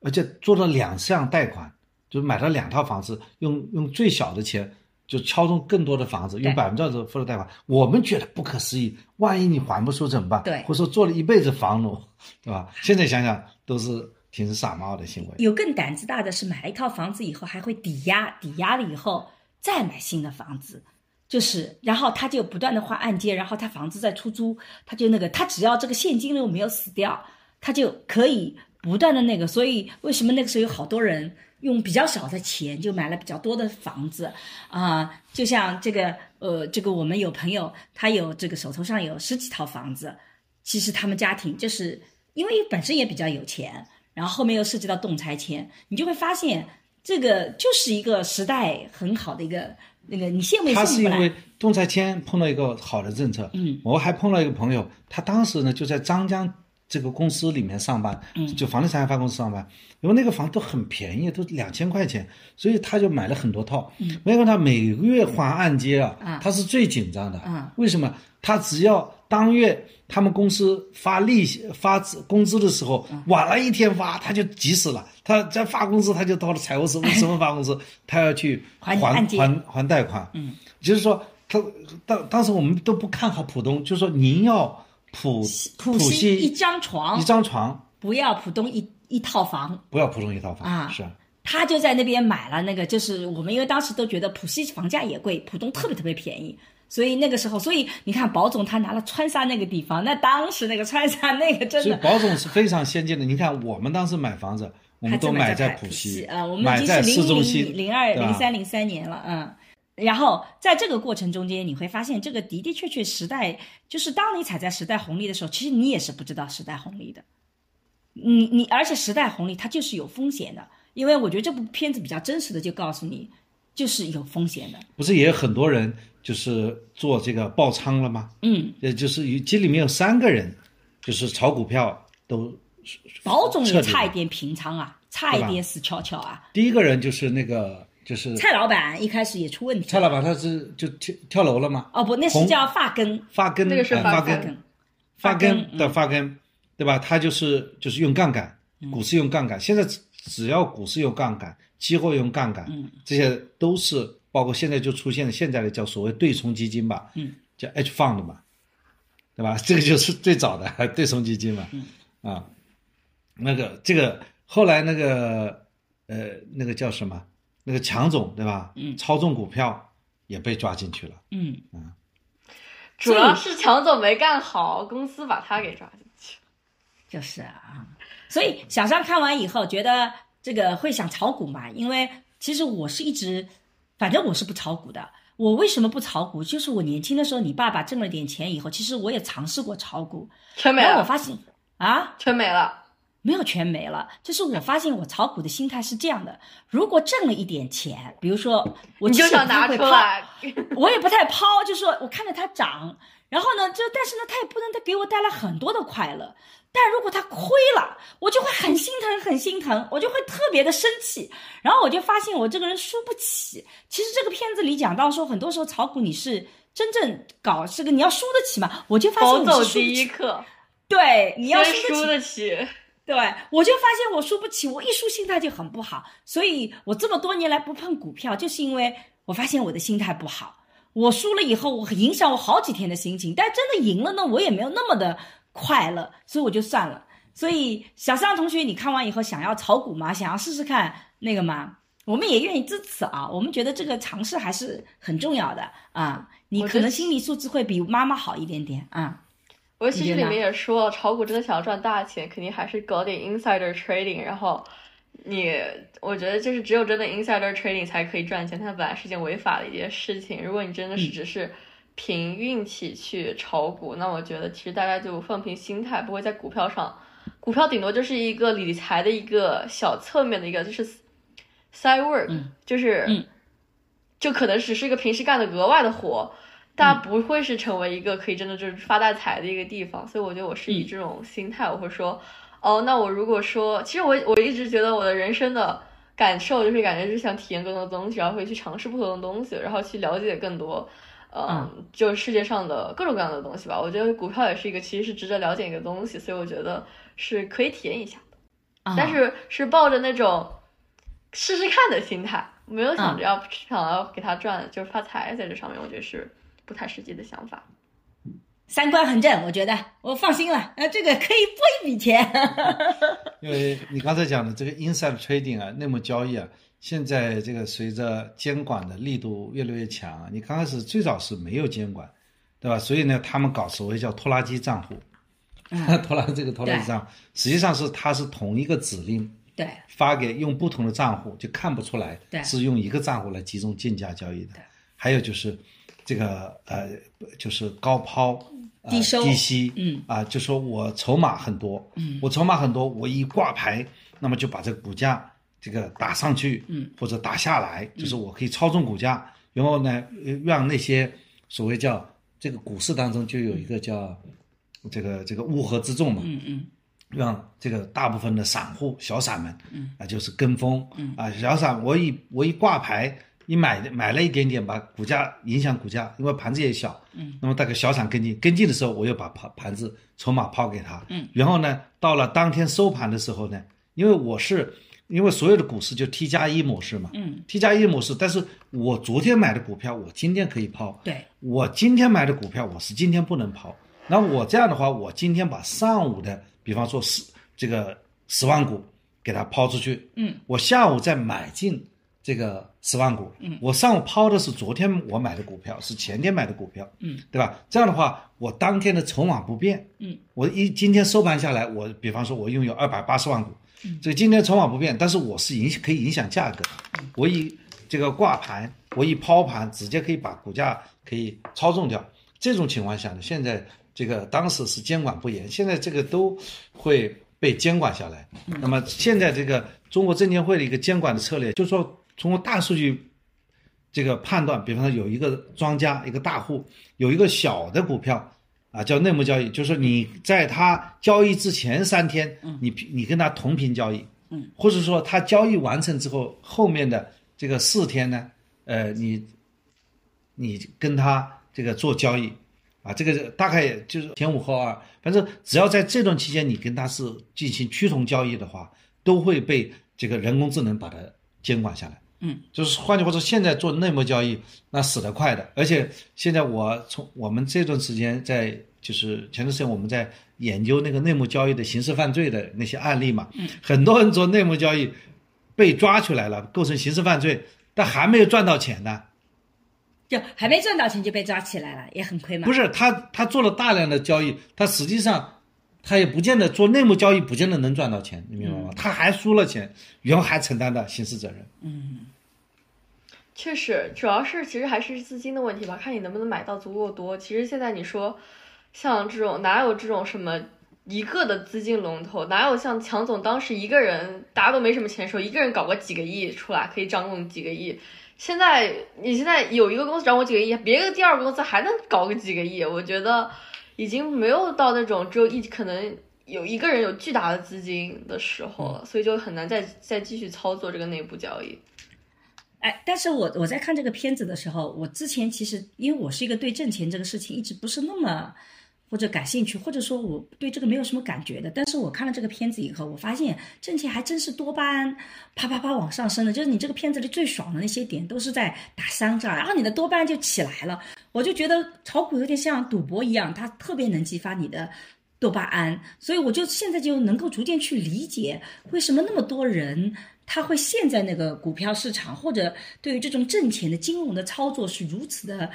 而且做了两项贷款。就买了两套房子，用用最小的钱就敲中更多的房子，用百分之二十付了贷款。我们觉得不可思议，万一你还不出怎么办？对，或者说做了一辈子房奴，对吧？现在想想都是挺傻帽的行为。有更胆子大的是买了一套房子以后还会抵押，抵押了以后再买新的房子，就是然后他就不断的还按揭，然后他房子在出租，他就那个他只要这个现金流没有死掉，他就可以不断的那个。所以为什么那个时候有好多人？用比较少的钱就买了比较多的房子，啊，就像这个，呃，这个我们有朋友，他有这个手头上有十几套房子，其实他们家庭就是因为本身也比较有钱。然后后面又涉及到动拆迁，你就会发现这个就是一个时代很好的一个那个你羡慕他是因为动拆迁碰到一个好的政策，嗯，我还碰到一个朋友，他当时呢就在张江这个公司里面上班，嗯，就房地产开发公司上班，因为那个房都很便宜，都两千块钱，所以他就买了很多套，嗯，没有他每个月还按揭啊，他是最紧张的，嗯，为什么？他只要当月他们公司发利息、发工资的时候晚了一天发，他就急死了。他在发工资，他就到了财务室为什么发工资，他要去 还还还贷款。嗯，就是说他当当时我们都不看好浦东，就是说您要浦浦西一张床一张床，不要浦东一一套房，不要浦东一套房啊是。他就在那边买了那个，就是我们因为当时都觉得浦西房价也贵，浦东特别特别便宜。所以那个时候，所以你看，保总他拿了川沙那个地方，那当时那个川沙那个真的，所以保总是非常先进的。你看，我们当时买房子，我们都买在浦西啊，我们买在市中心，零二零三零三年了，嗯。然后在这个过程中间，你会发现，这个的的确确时代，就是当你踩在时代红利的时候，其实你也是不知道时代红利的。你你，而且时代红利它就是有风险的，因为我觉得这部片子比较真实的就告诉你，就是有风险的。不是也有很多人。就是做这个爆仓了吗？嗯，也就是有这里面有三个人，就是炒股票都，保总也差一点平仓啊，差一点死翘翘啊。第一个人就是那个就是蔡老板，一开始也出问题。蔡老板他是就跳跳楼了吗？哦不，那是叫发根，发根那个是发根，发根的发根，对吧？他就是就是用杠杆，股市用杠杆。现在只要股市用杠杆，期货用杠杆，这些都是。包括现在就出现了现在的叫所谓对冲基金吧，嗯，叫 H fund 嘛，对吧？这个就是最早的对冲基金嘛，嗯，啊，那个这个后来那个呃那个叫什么？那个强总对吧？嗯，操纵股票也被抓进去了，嗯嗯，主要是强总没干好，公司把他给抓进去，就是啊，所以小张看完以后觉得这个会想炒股嘛？因为其实我是一直。反正我是不炒股的。我为什么不炒股？就是我年轻的时候，你爸爸挣了点钱以后，其实我也尝试过炒股，全没了。然后我发现啊，全没了，没有全没了。就是我发现我炒股的心态是这样的：如果挣了一点钱，比如说我就想拿出来，我也不太抛，就是说我看着它涨，然后呢，就但是呢，它也不能给我带来很多的快乐。但如果它亏了，我就会很心疼，很心疼，我就会特别的生气。然后我就发现我这个人输不起。其实这个片子里讲到说，很多时候炒股你是真正搞这个，你要输得起嘛。我就发现我是输第一课，对，你要输得起。对，我就发现我输不起，我一输心态就很不好。所以我这么多年来不碰股票，就是因为我发现我的心态不好。我输了以后，我影响我好几天的心情。但真的赢了呢，我也没有那么的。快乐，所以我就算了。所以小尚同学，你看完以后想要炒股吗？想要试试看那个吗？我们也愿意支持啊。我们觉得这个尝试还是很重要的啊。你可能心理素质会比妈妈好一点点啊。我其实里面也说了，炒股真的想要赚大钱，肯定还是搞点 insider trading。然后你，我觉得就是只有真的 insider trading 才可以赚钱。它本来是件违法的一件事情。如果你真的是只是。凭运气去炒股，那我觉得其实大家就放平心态，不会在股票上，股票顶多就是一个理财的一个小侧面的一个，就是 side work，就是，就可能只是一个平时干的额外的活，大家不会是成为一个可以真的就是发大财的一个地方。所以我觉得我是以这种心态，我会说，哦，那我如果说，其实我我一直觉得我的人生的感受就是感觉是想体验更多的东西，然后会去尝试不同的东西，然后去了解更多。嗯，就世界上的各种各样的东西吧。我觉得股票也是一个，其实是值得了解一个东西，所以我觉得是可以体验一下的。但是是抱着那种试试看的心态，没有想着要想要给他赚，就是发财在这上面，我觉得是不太实际的想法。三观很正，我觉得我放心了。呃，这个可以拨一笔钱。因为你刚才讲的这个 inside trading 啊，内幕交易啊。现在这个随着监管的力度越来越强，你刚开始最早是没有监管，对吧？所以呢，他们搞所谓叫拖拉机账户，拖拉这个拖拉机账，实际上是它是同一个指令，对，发给用不同的账户就看不出来，对，是用一个账户来集中竞价交易的。还有就是这个呃，就是高抛低收低吸，嗯。啊，就说我筹码很多，嗯，我筹码很多，我一挂牌。那么就把这个股价这个打上去，嗯，或者打下来，就是我可以操纵股价，然后呢，让那些所谓叫这个股市当中就有一个叫这个这个乌合之众嘛，嗯嗯。让这个大部分的散户小散们，嗯。啊，就是跟风，嗯。啊，小散我一我一挂牌，一买买了一点点，把股价影响股价，因为盘子也小，嗯，那么大概小散跟进，跟进的时候我又把盘盘子筹码抛给他，嗯，然后呢，到了当天收盘的时候呢，因为我是因为所有的股市就 T 加一模式嘛，嗯，T 加一模式，但是我昨天买的股票我今天可以抛，对，我今天买的股票，我是今天不能抛。那我这样的话，我今天把上午的，比方说十这个十万股给它抛出去，嗯，我下午再买进这个十万股，嗯，我上午抛的是昨天我买的股票，是前天买的股票，嗯，对吧？这样的话，我当天的筹码不变，嗯，我一今天收盘下来，我比方说我拥有二百八十万股，嗯所以今天筹码不变，但是我是影可以影响价格，我以这个挂盘，我一抛盘，直接可以把股价可以操纵掉。这种情况下呢，现在这个当时是监管不严，现在这个都会被监管下来。那么现在这个中国证监会的一个监管的策略，就是说通过大数据这个判断，比方说有一个庄家、一个大户有一个小的股票啊，叫内幕交易，就是你在他交易之前三天，你你跟他同频交易，嗯，或者说他交易完成之后，后面的这个四天呢，呃，你你跟他这个做交易，啊，这个大概就是前五后二，反正只要在这段期间你跟他是进行趋同交易的话，都会被这个人工智能把它监管下来。嗯，就是换句话说，现在做内幕交易那死得快的，而且现在我从我们这段时间在就是前段时间我们在研究那个内幕交易的刑事犯罪的那些案例嘛，嗯，很多人做内幕交易被抓出来了，构成刑事犯罪，但还没有赚到钱呢。就还没赚到钱就被抓起来了，也很亏嘛。不是他，他做了大量的交易，他实际上他也不见得做内幕交易，不见得能赚到钱，你明白吗？他还输了钱，然后还承担的刑事责任。嗯确实，主要是其实还是资金的问题吧，看你能不能买到足够多。其实现在你说，像这种哪有这种什么一个的资金龙头，哪有像强总当时一个人大家都没什么钱的时候，一个人搞个几个亿出来可以掌控几个亿。现在你现在有一个公司掌握几个亿，别的第二个公司还能搞个几个亿，我觉得已经没有到那种只有一可能有一个人有巨大的资金的时候了，所以就很难再再继续操作这个内部交易。哎，但是我我在看这个片子的时候，我之前其实因为我是一个对挣钱这个事情一直不是那么或者感兴趣，或者说我对这个没有什么感觉的。但是我看了这个片子以后，我发现挣钱还真是多巴胺啪啪啪往上升的，就是你这个片子里最爽的那些点都是在打商仗，然后你的多巴胺就起来了。我就觉得炒股有点像赌博一样，它特别能激发你的。多巴胺，所以我就现在就能够逐渐去理解为什么那么多人他会陷在那个股票市场，或者对于这种挣钱的金融的操作是如此的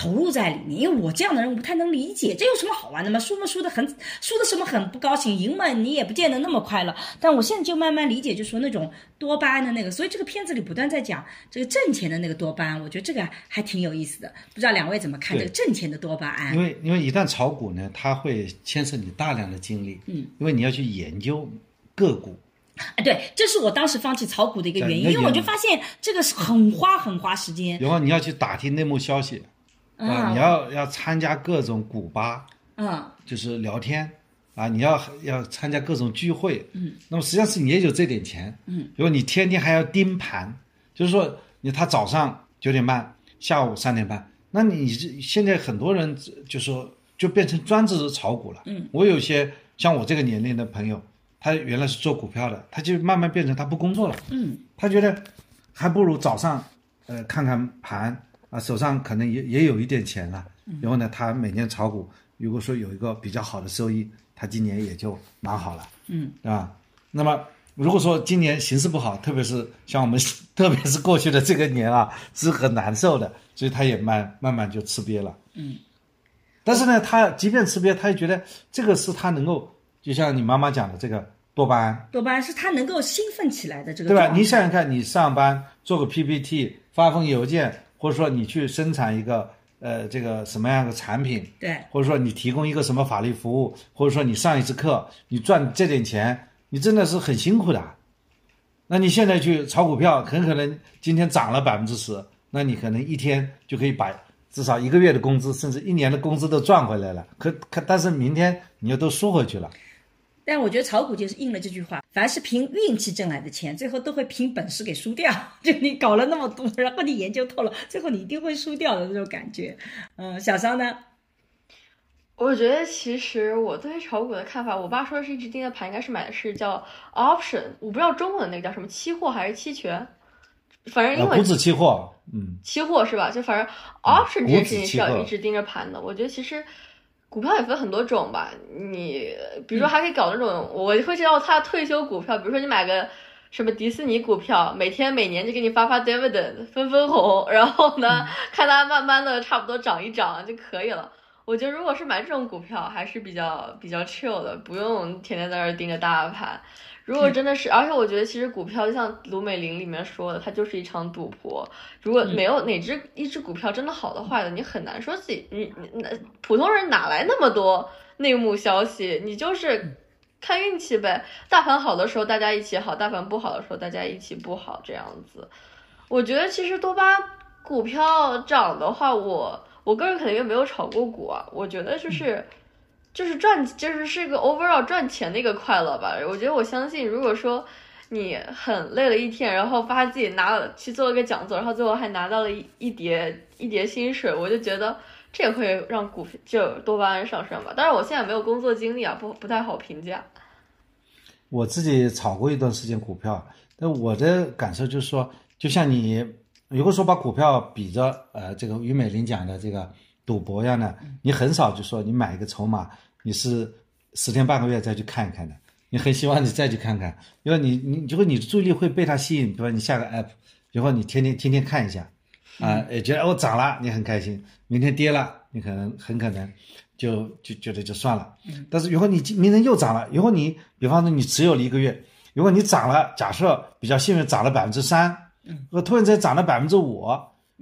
投入在里面。因为我这样的人我不太能理解，这有什么好玩的吗？输嘛输的很，输的什么很不高兴，赢嘛你也不见得那么快乐。但我现在就慢慢理解，就说那种多巴胺的那个，所以这个片子里不断在讲这个挣钱的那个多巴胺，我觉得这个还挺有意思的。不知道两位怎么看这个挣钱的多巴胺？因为因为一旦炒股呢，它会牵涉你大量的精力，嗯，因为你要去研究个股，哎，对，这是我当时放弃炒股的一个原因，因为我就发现这个是很花很花时间。然后你要去打听内幕消息，啊，嗯你要要参加各种古吧，嗯，就是聊天啊，你要要参加各种聚会，嗯，那么实际上是你也有这点钱，嗯，如果你天天还要盯盘，就是说你他早上九点半，下午三点半，那你这现在很多人就说就变成专职炒股了，嗯，我有些像我这个年龄的朋友，他原来是做股票的，他就慢慢变成他不工作了，嗯，他觉得还不如早上呃看看盘啊，手上可能也也有一点钱了，然后呢，他每年炒股，如果说有一个比较好的收益，他今年也就蛮好了，嗯，啊，那么如果说今年形势不好，特别是像我们，特别是过去的这个年啊，是很难受的，所以他也慢慢慢就吃瘪了，嗯，但是呢，他即便吃瘪，他也觉得这个是他能够，就像你妈妈讲的这个多巴胺，多巴胺是他能够兴奋起来的这个对吧？你想想看，你上班做个 PPT，发封邮件，或者说你去生产一个呃这个什么样的产品，对，或者说你提供一个什么法律服务，或者说你上一次课，你赚这点钱，你真的是很辛苦的。那你现在去炒股票，很可能今天涨了百分之十，那你可能一天就可以把至少一个月的工资，甚至一年的工资都赚回来了。可可，但是明天你又都输回去了。但我觉得炒股就是应了这句话：凡是凭运气挣来的钱，最后都会凭本事给输掉。就你搞了那么多，然后你研究透了，最后你一定会输掉的那种感觉。嗯，小商呢？我觉得其实我对炒股的看法，我爸说的是一直盯着盘，应该是买的是叫 option，我不知道中文那个叫什么期货还是期权，反正英文股指期货，嗯，期货是吧？就反正 option 这件事情是要一直盯着盘的。我觉得其实股票也分很多种吧，你比如说还可以搞那种，我会知道他退休股票，比如说你买个什么迪士尼股票，每天每年就给你发发 dividend 分分红，然后呢看它慢慢的差不多涨一涨就可以了。我觉得如果是买这种股票，还是比较比较 chill 的，不用天天在那盯着大盘。如果真的是，而且我觉得其实股票就像卢美玲里面说的，它就是一场赌博。如果没有哪只一只股票真的好的坏的，你很难说自己你你那普通人哪来那么多内幕消息？你就是看运气呗。大盘好的时候大家一起好，大盘不好的时候大家一起不好，这样子。我觉得其实多巴股票涨的话，我。我个人肯定没有炒过股啊，我觉得就是，就是赚，就是是一个 overall 赚钱的一个快乐吧。我觉得我相信，如果说你很累了一天，然后发现自己拿了去做了个讲座，然后最后还拿到了一一叠一叠薪水，我就觉得这也会让股就多巴胺上升吧。但是我现在没有工作经历啊，不不太好评价。我自己炒过一段时间股票，但我的感受就是说，就像你。如果说把股票比着呃这个俞美玲讲的这个赌博一样的，你很少就说你买一个筹码，你是十天半个月再去看一看的，你很希望你再去看看，因为你你就会你注意力会被它吸引，比如你下个 app，然后你天天天天看一下，啊，也觉得哦涨了你很开心，明天跌了你可能很可能就就觉得就算了，但是如果你明天又涨了，如果你比方说你持有了一个月，如果你涨了，假设比较幸运涨了百分之三。我突然间涨了百分之五，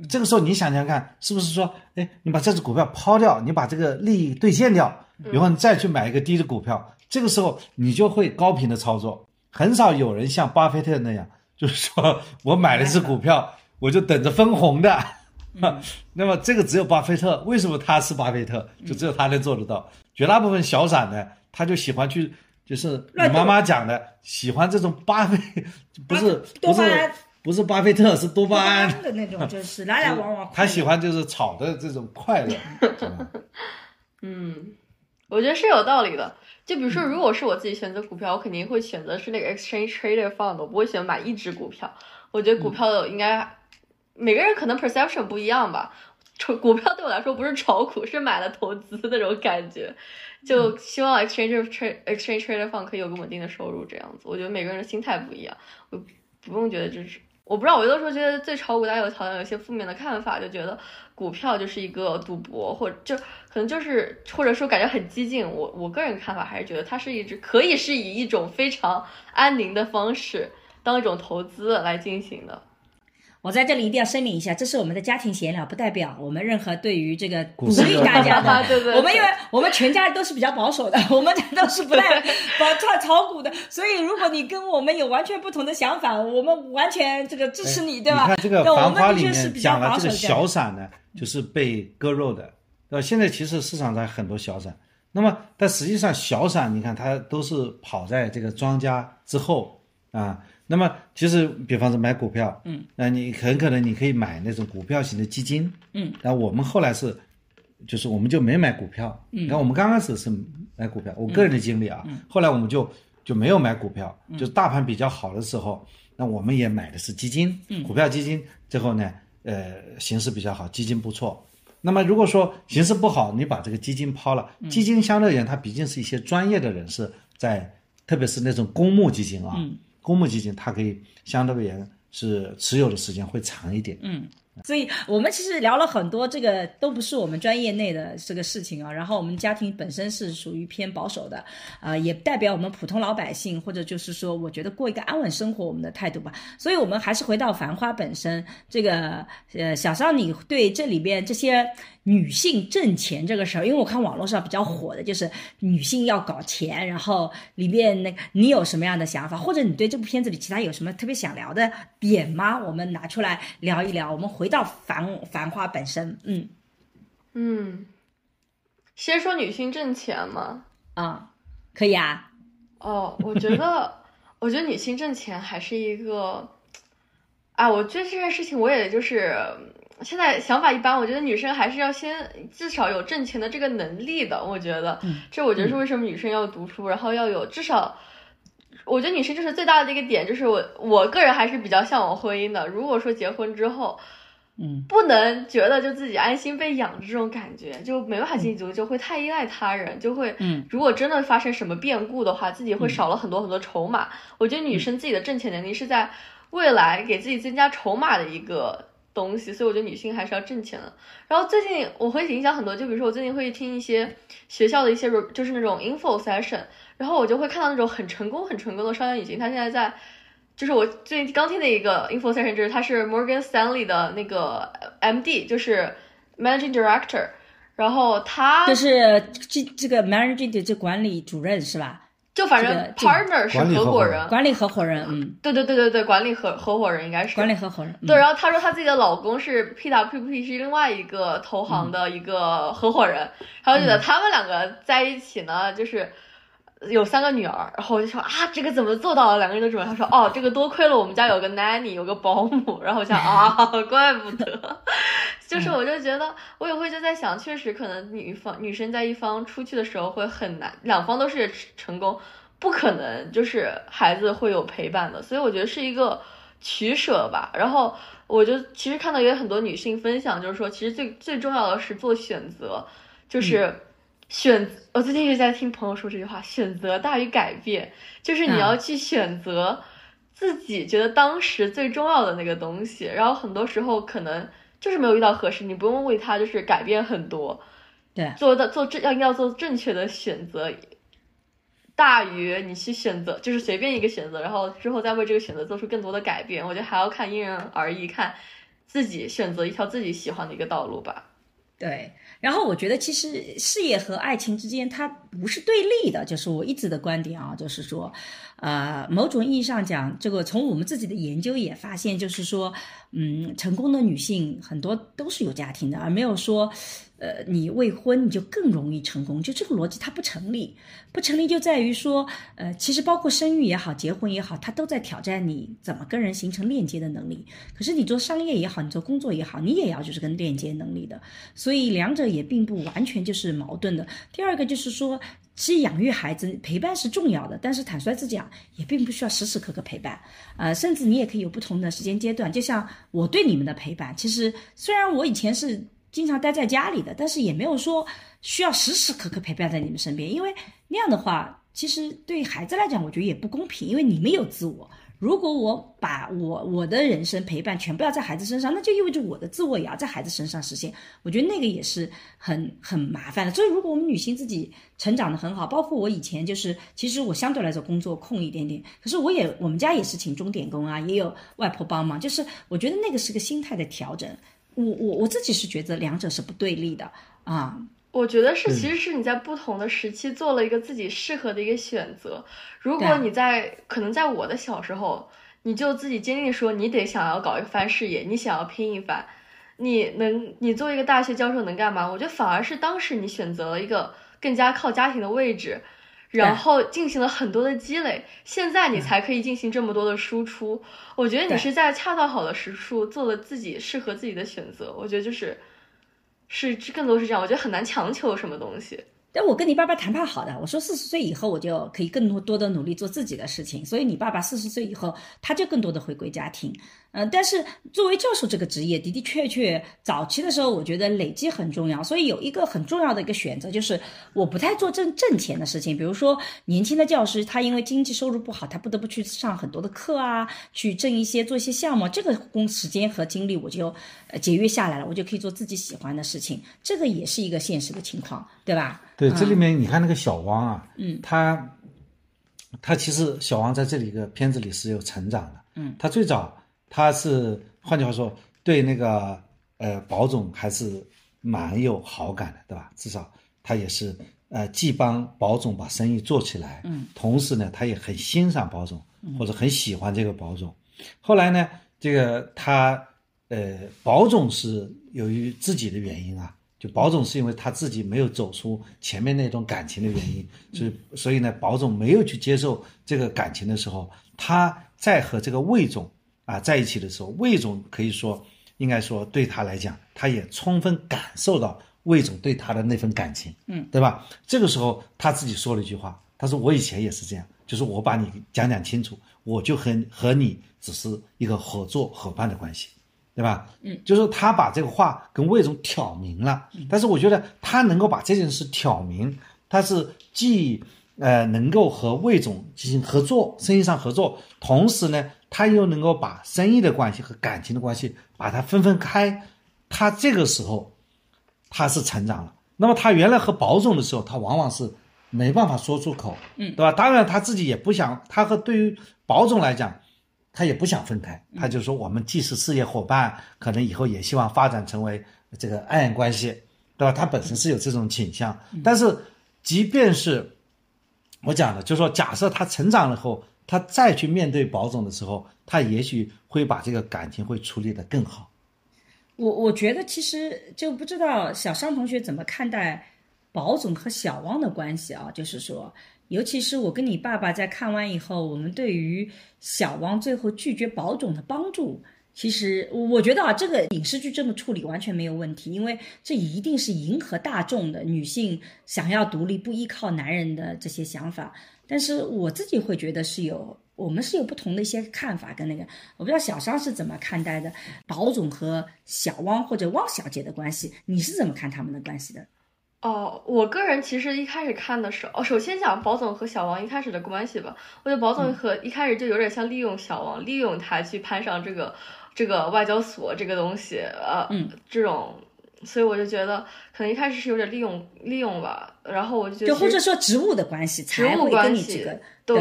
这个时候你想想看，是不是说，哎，你把这只股票抛掉，你把这个利益兑现掉，然后你再去买一个低的股票，这个时候你就会高频的操作。很少有人像巴菲特那样，就是说我买了一只股票，我就等着分红的。那么这个只有巴菲特，为什么他是巴菲特？就只有他能做得到。绝大部分小散呢，他就喜欢去，就是你妈妈讲的，喜欢这种巴菲，不是不是。不是巴菲特，是多巴胺的那种，就是来来往往。他喜欢就是炒的这种快乐。嗯，我觉得是有道理的。就比如说，如果是我自己选择股票，我肯定会选择是那个 exchange trader fund，我不会选买一只股票。我觉得股票应该每个人可能 perception 不一样吧。炒股票对我来说不是炒股，是买了投资那种感觉。就希望 exchange trade exchange trader fund 可以有个稳定的收入，这样子。我觉得每个人的心态不一样，我不用觉得这是。我不知道，我有的时候觉得对炒股大家有好像有些负面的看法，就觉得股票就是一个赌博，或就可能就是或者说感觉很激进。我我个人看法还是觉得它是一只可以是以一种非常安宁的方式当一种投资来进行的。我在这里一定要声明一下，这是我们的家庭闲聊，不代表我们任何对于这个鼓励大家的。对对。我们因为我们全家都是比较保守的，我们都是不太保炒炒股的，所以如果你跟我们有完全不同的想法，我们完全这个支持你，对吧？你看这个《繁花》里面讲了这个小散呢，就是被割肉的。呃，现在其实市场上很多小散，那么但实际上小散，你看它都是跑在这个庄家之后啊。那么其实，比方说买股票，嗯，那你很可能你可以买那种股票型的基金，嗯，那我们后来是，就是我们就没买股票，嗯，那我们刚开始是买股票，我个人的经历啊，后来我们就就没有买股票，就是大盘比较好的时候，那我们也买的是基金，嗯，股票基金，最后呢，呃，形势比较好，基金不错。那么如果说形势不好，你把这个基金抛了，基金相对而言，它毕竟是一些专业的人士在，特别是那种公募基金啊。公募基金它可以相对而言是持有的时间会长一点，嗯，所以我们其实聊了很多，这个都不是我们专业内的这个事情啊。然后我们家庭本身是属于偏保守的，啊，也代表我们普通老百姓，或者就是说，我觉得过一个安稳生活，我们的态度吧。所以我们还是回到《繁花》本身，这个呃，小邵，你对这里边这些。女性挣钱这个事儿，因为我看网络上比较火的就是女性要搞钱，然后里面那个你有什么样的想法，或者你对这部片子里其他有什么特别想聊的点吗？我们拿出来聊一聊。我们回到繁繁花本身，嗯嗯，先说女性挣钱嘛，啊，可以啊。哦，我觉得，我觉得女性挣钱还是一个，啊，我觉得这件事情我也就是。现在想法一般，我觉得女生还是要先至少有挣钱的这个能力的。我觉得，这我觉得是为什么女生要读书，然后要有至少，我觉得女生就是最大的一个点，就是我我个人还是比较向往婚姻的。如果说结婚之后，嗯，不能觉得就自己安心被养这种感觉，就没办法立，就会太依赖他人，就会，嗯，如果真的发生什么变故的话，自己会少了很多很多筹码。我觉得女生自己的挣钱能力是在未来给自己增加筹码的一个。东西，所以我觉得女性还是要挣钱的。然后最近我会影响很多，就比如说我最近会听一些学校的一些，就是那种 info session，然后我就会看到那种很成功、很成功的商业女性，她现在在，就是我最近刚听的一个 info session，就是他是 Morgan Stanley 的那个 MD，就是 Managing Director，然后他就是这这个 Managing 的这管理主任是吧？就反正 partner 是合伙人，管理合伙人，嗯，对对对对对，管理合合伙人应该是。管理合伙人。对，然后他说他自己的老公是 PWP 是另外一个投行的一个合伙人，然后觉得他们两个在一起呢，就是有三个女儿，然后我就说啊，这个怎么做到了？两个人的主人，他说哦，这个多亏了我们家有个 nanny 有个保姆，然后我想啊，怪不得，就是我就觉得我也会就在想，确实可能女方女生在一方出去的时候会很难，两方都是成功。不可能，就是孩子会有陪伴的，所以我觉得是一个取舍吧。然后我就其实看到也有很多女性分享，就是说其实最最重要的是做选择，就是选。我最近一直在听朋友说这句话：选择大于改变，就是你要去选择自己觉得当时最重要的那个东西。然后很多时候可能就是没有遇到合适，你不用为他就是改变很多。对，做的做正要要做正确的选择。大于你去选择，就是随便一个选择，然后之后再为这个选择做出更多的改变。我觉得还要看因人而异，看自己选择一条自己喜欢的一个道路吧。对，然后我觉得其实事业和爱情之间它不是对立的，就是我一直的观点啊，就是说，呃，某种意义上讲，这个从我们自己的研究也发现，就是说，嗯，成功的女性很多都是有家庭的，而没有说。呃，你未婚你就更容易成功，就这个逻辑它不成立，不成立就在于说，呃，其实包括生育也好，结婚也好，它都在挑战你怎么跟人形成链接的能力。可是你做商业也好，你做工作也好，你也要就是跟链接能力的，所以两者也并不完全就是矛盾的。第二个就是说，其实养育孩子陪伴是重要的，但是坦率之讲，也并不需要时时刻刻陪伴，呃，甚至你也可以有不同的时间阶段。就像我对你们的陪伴，其实虽然我以前是。经常待在家里的，但是也没有说需要时时刻刻陪伴在你们身边，因为那样的话，其实对孩子来讲，我觉得也不公平，因为你们有自我。如果我把我我的人生陪伴全部要在孩子身上，那就意味着我的自我也要在孩子身上实现。我觉得那个也是很很麻烦的。所以，如果我们女性自己成长的很好，包括我以前就是，其实我相对来说工作空一点点，可是我也我们家也是请钟点工啊，也有外婆帮忙，就是我觉得那个是个心态的调整。我我我自己是觉得两者是不对立的啊，我觉得是，其实是你在不同的时期做了一个自己适合的一个选择。如果你在可能在我的小时候，你就自己坚定说你得想要搞一番事业，你想要拼一番，你能你作为一个大学教授能干嘛？我觉得反而是当时你选择了一个更加靠家庭的位置。然后进行了很多的积累，现在你才可以进行这么多的输出。我觉得你是在恰到好的时处做了自己适合自己的选择。我觉得就是，是更多是这样。我觉得很难强求什么东西。但我跟你爸爸谈判好的，我说四十岁以后我就可以更多多的努力做自己的事情。所以你爸爸四十岁以后他就更多的回归家庭。嗯，但是作为教授这个职业的的确确，早期的时候我觉得累积很重要，所以有一个很重要的一个选择就是我不太做挣挣钱的事情，比如说年轻的教师他因为经济收入不好，他不得不去上很多的课啊，去挣一些做一些项目，这个工时间和精力我就呃节约下来了，我就可以做自己喜欢的事情，这个也是一个现实的情况，对吧？对，这里面你看那个小汪啊，嗯，他他其实小汪在这里一个片子里是有成长的，嗯，他最早。他是换句话说，对那个呃保总还是蛮有好感的，对吧？至少他也是呃既帮保总把生意做起来，嗯，同时呢，他也很欣赏保总，或者很喜欢这个保总。后来呢，这个他呃保总是由于自己的原因啊，就保总是因为他自己没有走出前面那种感情的原因，所以所以呢，保总没有去接受这个感情的时候，他在和这个魏总。啊，在一起的时候，魏总可以说，应该说对他来讲，他也充分感受到魏总对他的那份感情，嗯，对吧？这个时候他自己说了一句话，他说：“我以前也是这样，就是我把你讲讲清楚，我就和和你只是一个合作伙伴的关系，对吧？嗯，就是他把这个话跟魏总挑明了，但是我觉得他能够把这件事挑明，他是既呃能够和魏总进行合作，生意上合作，同时呢。他又能够把生意的关系和感情的关系把它分分开，他这个时候他是成长了。那么他原来和保总的时候，他往往是没办法说出口，嗯，对吧？当然他自己也不想，他和对于保总来讲，他也不想分开。他就说我们既是事业伙伴，可能以后也希望发展成为这个爱人关系，对吧？他本身是有这种倾向。但是即便是我讲的，就说假设他成长了后。他再去面对保总的时候，他也许会把这个感情会处理得更好。我我觉得其实就不知道小商同学怎么看待保总和小汪的关系啊？就是说，尤其是我跟你爸爸在看完以后，我们对于小汪最后拒绝保总的帮助。其实我觉得啊，这个影视剧这么处理完全没有问题，因为这一定是迎合大众的女性想要独立不依靠男人的这些想法。但是我自己会觉得是有，我们是有不同的一些看法跟那个，我不知道小商是怎么看待的，宝总和小汪或者汪小姐的关系，你是怎么看他们的关系的？哦，我个人其实一开始看的时候，哦，首先讲宝总和小王一开始的关系吧，我觉得宝总和一开始就有点像利用小王，利用他去攀上这个。这个外交所这个东西，呃，嗯这种，所以我就觉得可能一开始是有点利用利用吧，然后我就觉得，就或者说职务的关系，职务关系，对，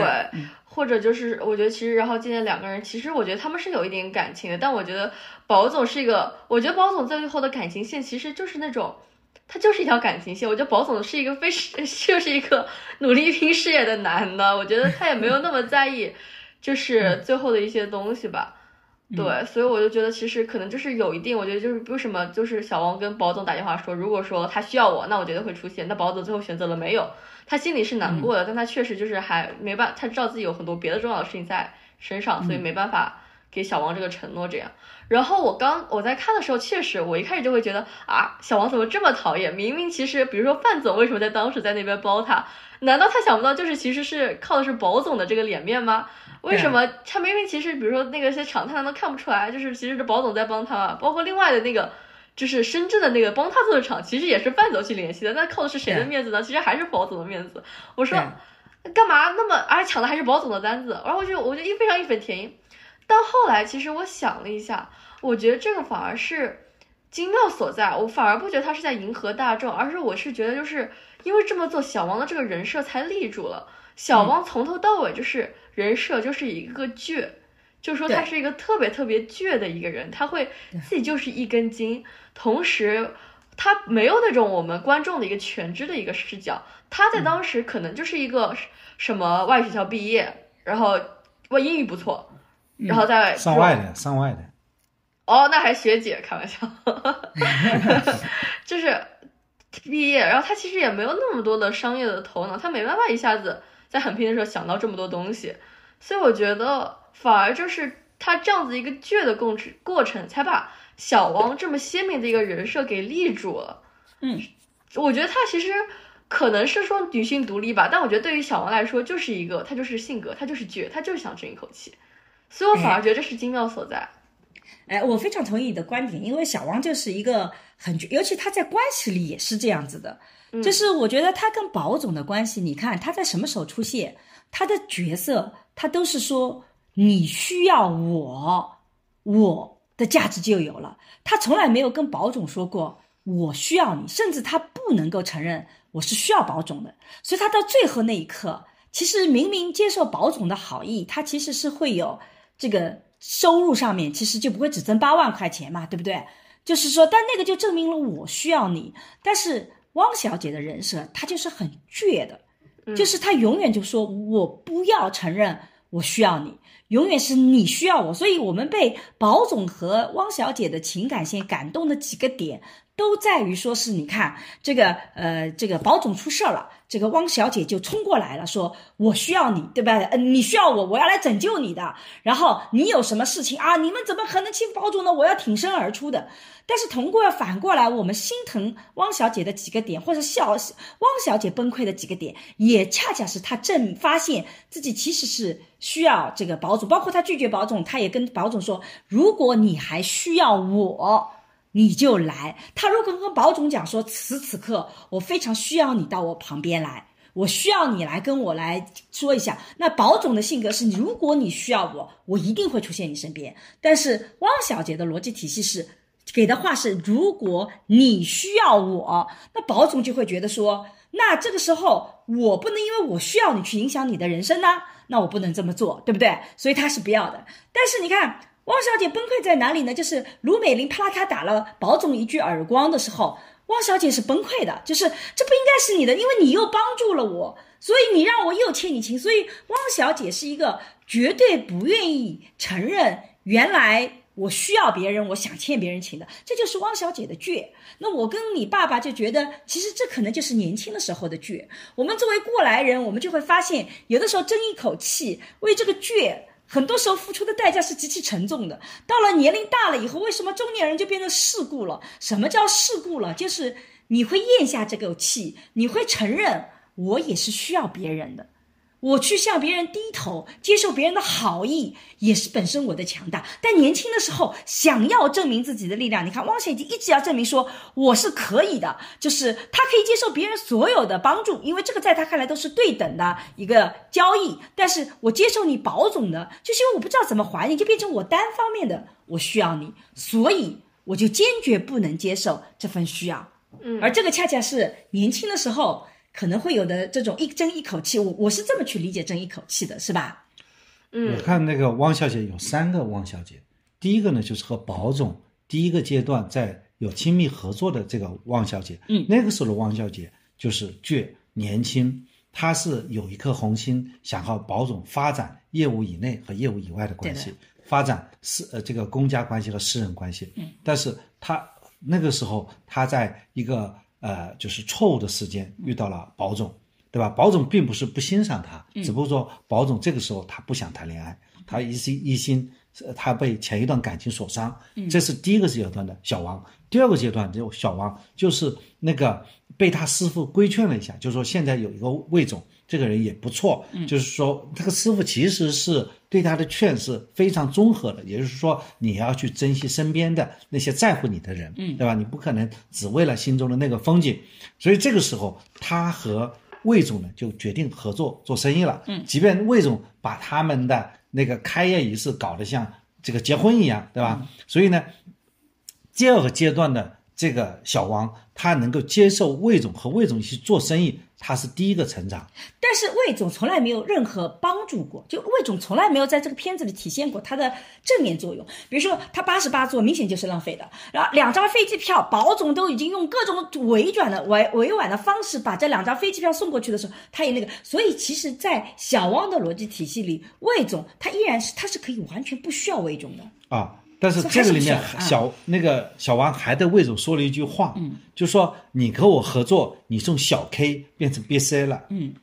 或者就是我觉得其实然后今天两个人，其实我觉得他们是有一点感情的，但我觉得保总是一个，我觉得保总在最后的感情线其实就是那种，他就是一条感情线，我觉得保总是一个非 就是一个努力拼事业的男的，我觉得他也没有那么在意，就是最后的一些东西吧。对，所以我就觉得其实可能就是有一定，我觉得就是为什么就是小王跟保总打电话说，如果说他需要我，那我觉得会出现。那保总最后选择了没有，他心里是难过的，但他确实就是还没办，他知道自己有很多别的重要的事情在身上，所以没办法给小王这个承诺这样。然后我刚我在看的时候，确实我一开始就会觉得啊，小王怎么这么讨厌？明明其实比如说范总为什么在当时在那边包他？难道他想不到就是其实是靠的是保总的这个脸面吗？为什么他明明其实，比如说那个些场，他难道看不出来？就是其实是保总在帮他，包括另外的那个，就是深圳的那个帮他做的厂，其实也是范总去联系的。那靠的是谁的面子呢？其实还是保总的面子。我说，干嘛那么，而且抢的还是保总的单子。然后我就我就一非常义愤填膺。但后来其实我想了一下，我觉得这个反而是精妙所在。我反而不觉得他是在迎合大众，而是我是觉得就是因为这么做，小王的这个人设才立住了。小汪从头到尾就是。人设就是一个倔，就说他是一个特别特别倔的一个人，他会自己就是一根筋，同时他没有那种我们观众的一个全知的一个视角，他在当时可能就是一个什么外学校毕业，然后我英语不错，然后在上外的上外的，哦，那还学姐开玩笑，就是毕业，然后他其实也没有那么多的商业的头脑，他没办法一下子。在很拼的时候想到这么多东西，所以我觉得反而就是他这样子一个倔的过程过程，才把小王这么鲜明的一个人设给立住了。嗯，我觉得他其实可能是说女性独立吧，但我觉得对于小王来说，就是一个他就是性格，他就是倔，他就是想争一口气，所以我反而觉得这是精妙所在。哎，我非常同意你的观点，因为小王就是一个很，尤其他在关系里也是这样子的，就是我觉得他跟宝总的关系，你看他在什么时候出现，他的角色他都是说你需要我，我的价值就有了，他从来没有跟宝总说过我需要你，甚至他不能够承认我是需要宝总的，所以他到最后那一刻，其实明明接受宝总的好意，他其实是会有这个。收入上面其实就不会只增八万块钱嘛，对不对？就是说，但那个就证明了我需要你。但是汪小姐的人设，她就是很倔的，就是她永远就说我不要承认我需要你，永远是你需要我。所以我们被宝总和汪小姐的情感线感动的几个点。都在于说是你看这个呃，这个保总出事了，这个汪小姐就冲过来了，说我需要你，对吧？呃，你需要我，我要来拯救你的。然后你有什么事情啊？你们怎么可能欺负保总呢？我要挺身而出的。但是通过反过来，我们心疼汪小姐的几个点，或者笑汪小姐崩溃的几个点，也恰恰是她正发现自己其实是需要这个保总，包括她拒绝保总，她也跟保总说，如果你还需要我。你就来。他如果跟保总讲说，此此刻我非常需要你到我旁边来，我需要你来跟我来说一下。那保总的性格是，如果你需要我，我一定会出现你身边。但是汪小姐的逻辑体系是，给的话是，如果你需要我，那保总就会觉得说，那这个时候我不能因为我需要你去影响你的人生呢，那我不能这么做，对不对？所以他是不要的。但是你看。汪小姐崩溃在哪里呢？就是卢美玲啪啦咔打了保总一句耳光的时候，汪小姐是崩溃的，就是这不应该是你的，因为你又帮助了我，所以你让我又欠你情，所以汪小姐是一个绝对不愿意承认原来我需要别人，我想欠别人情的，这就是汪小姐的倔。那我跟你爸爸就觉得，其实这可能就是年轻的时候的倔。我们作为过来人，我们就会发现，有的时候争一口气，为这个倔。很多时候付出的代价是极其沉重的。到了年龄大了以后，为什么中年人就变成世故了？什么叫世故了？就是你会咽下这口气，你会承认我也是需要别人的。我去向别人低头，接受别人的好意，也是本身我的强大。但年轻的时候想要证明自己的力量，你看汪小姐一直要证明说我是可以的，就是她可以接受别人所有的帮助，因为这个在她看来都是对等的一个交易。但是我接受你保总的，就是因为我不知道怎么还你，就变成我单方面的我需要你，所以我就坚决不能接受这份需要。嗯，而这个恰恰是年轻的时候。可能会有的这种一争一口气，我我是这么去理解争一口气的，是吧？嗯，我看那个汪小姐有三个汪小姐，第一个呢就是和保总第一个阶段在有亲密合作的这个汪小姐，嗯，那个时候的汪小姐就是倔年轻，她是有一颗红心，想和保总发展业务以内和业务以外的关系，发展私呃这个公家关系和私人关系，嗯，但是她那个时候她在一个。呃，就是错误的时间遇到了保总，对吧？保总并不是不欣赏他，只不过说保总这个时候他不想谈恋爱，他一心一心，他被前一段感情所伤。这是第一个阶段的小王。第二个阶段就小王就是那个被他师傅规劝了一下，就是说现在有一个魏总。这个人也不错，就是说，这个师傅其实是对他的劝是非常综合的，也就是说，你要去珍惜身边的那些在乎你的人，嗯，对吧？你不可能只为了心中的那个风景，所以这个时候，他和魏总呢就决定合作做生意了，嗯，即便魏总把他们的那个开业仪式搞得像这个结婚一样，对吧？所以呢，第二个阶段的这个小王，他能够接受魏总和魏总一起做生意。他是第一个成长，但是魏总从来没有任何帮助过，就魏总从来没有在这个片子里体现过他的正面作用。比如说他八十八座明显就是浪费的，然后两张飞机票，保总都已经用各种委转的委委婉的方式把这两张飞机票送过去的时候，他也那个，所以其实，在小汪的逻辑体系里，魏总他依然是他是可以完全不需要魏总的啊。但是这个里面小那个小王还对魏总说了一句话，嗯，就说你和我合作，你从小 K 变成 B C 了，嗯，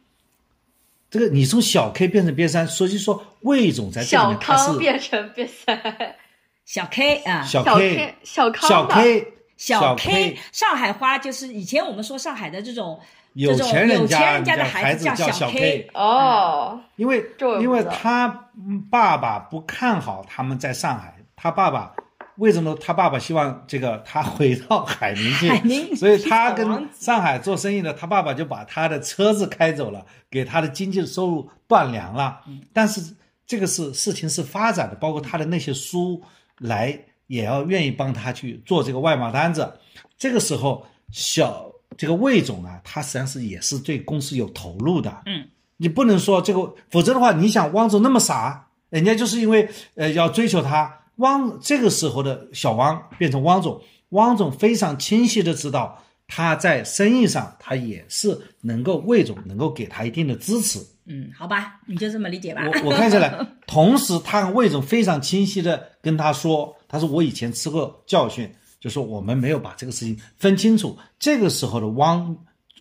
这个你从小 K 变成 B 三，所以说魏总在这里面他是变成 B 三，小 K 啊，小 K 小康小 K 小 K 上海话就是以前我们说上海的这种有钱人家的孩子叫小 K 哦，因为因为他爸爸不看好他们在上海。他爸爸为什么他爸爸希望这个他回到海宁去？海宁所以他跟上海做生意的，他爸爸就把他的车子开走了，给他的经济收入断粮了。但是这个是事情是发展的，包括他的那些书来也要愿意帮他去做这个外贸单子。这个时候，小这个魏总啊，他实际上是也是对公司有投入的。嗯，你不能说这个，否则的话，你想汪总那么傻，人家就是因为呃要追求他。汪这个时候的小汪变成汪总，汪总非常清晰的知道他在生意上他也是能够魏总能够给他一定的支持。嗯，好吧，你就这么理解吧。我我看下来，同时他魏总非常清晰的跟他说，他说我以前吃过教训，就说我们没有把这个事情分清楚。这个时候的汪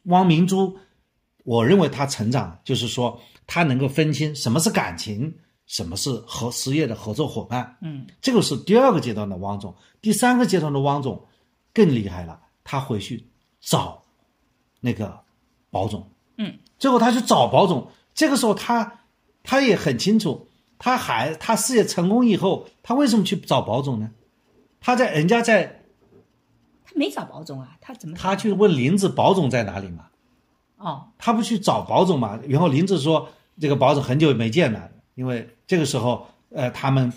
汪明珠，我认为他成长就是说他能够分清什么是感情。什么是和实业的合作伙伴？嗯，这个是第二个阶段的汪总。第三个阶段的汪总更厉害了，他回去找那个保总。嗯，最后他去找保总。这个时候他他也很清楚，他还他事业成功以后，他为什么去找保总呢？他在人家在，他没找保总啊，他怎么？他去问林子保总在哪里嘛？哦，他不去找保总嘛？然后林子说这个保总很久没见了。因为这个时候，呃，他们，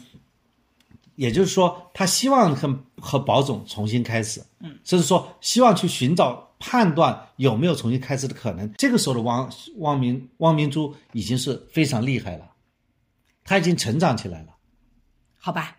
也就是说，他希望和和保总重新开始，嗯，甚至说希望去寻找判断有没有重新开始的可能。这个时候的汪汪明汪明珠已经是非常厉害了，他已经成长起来了。好吧，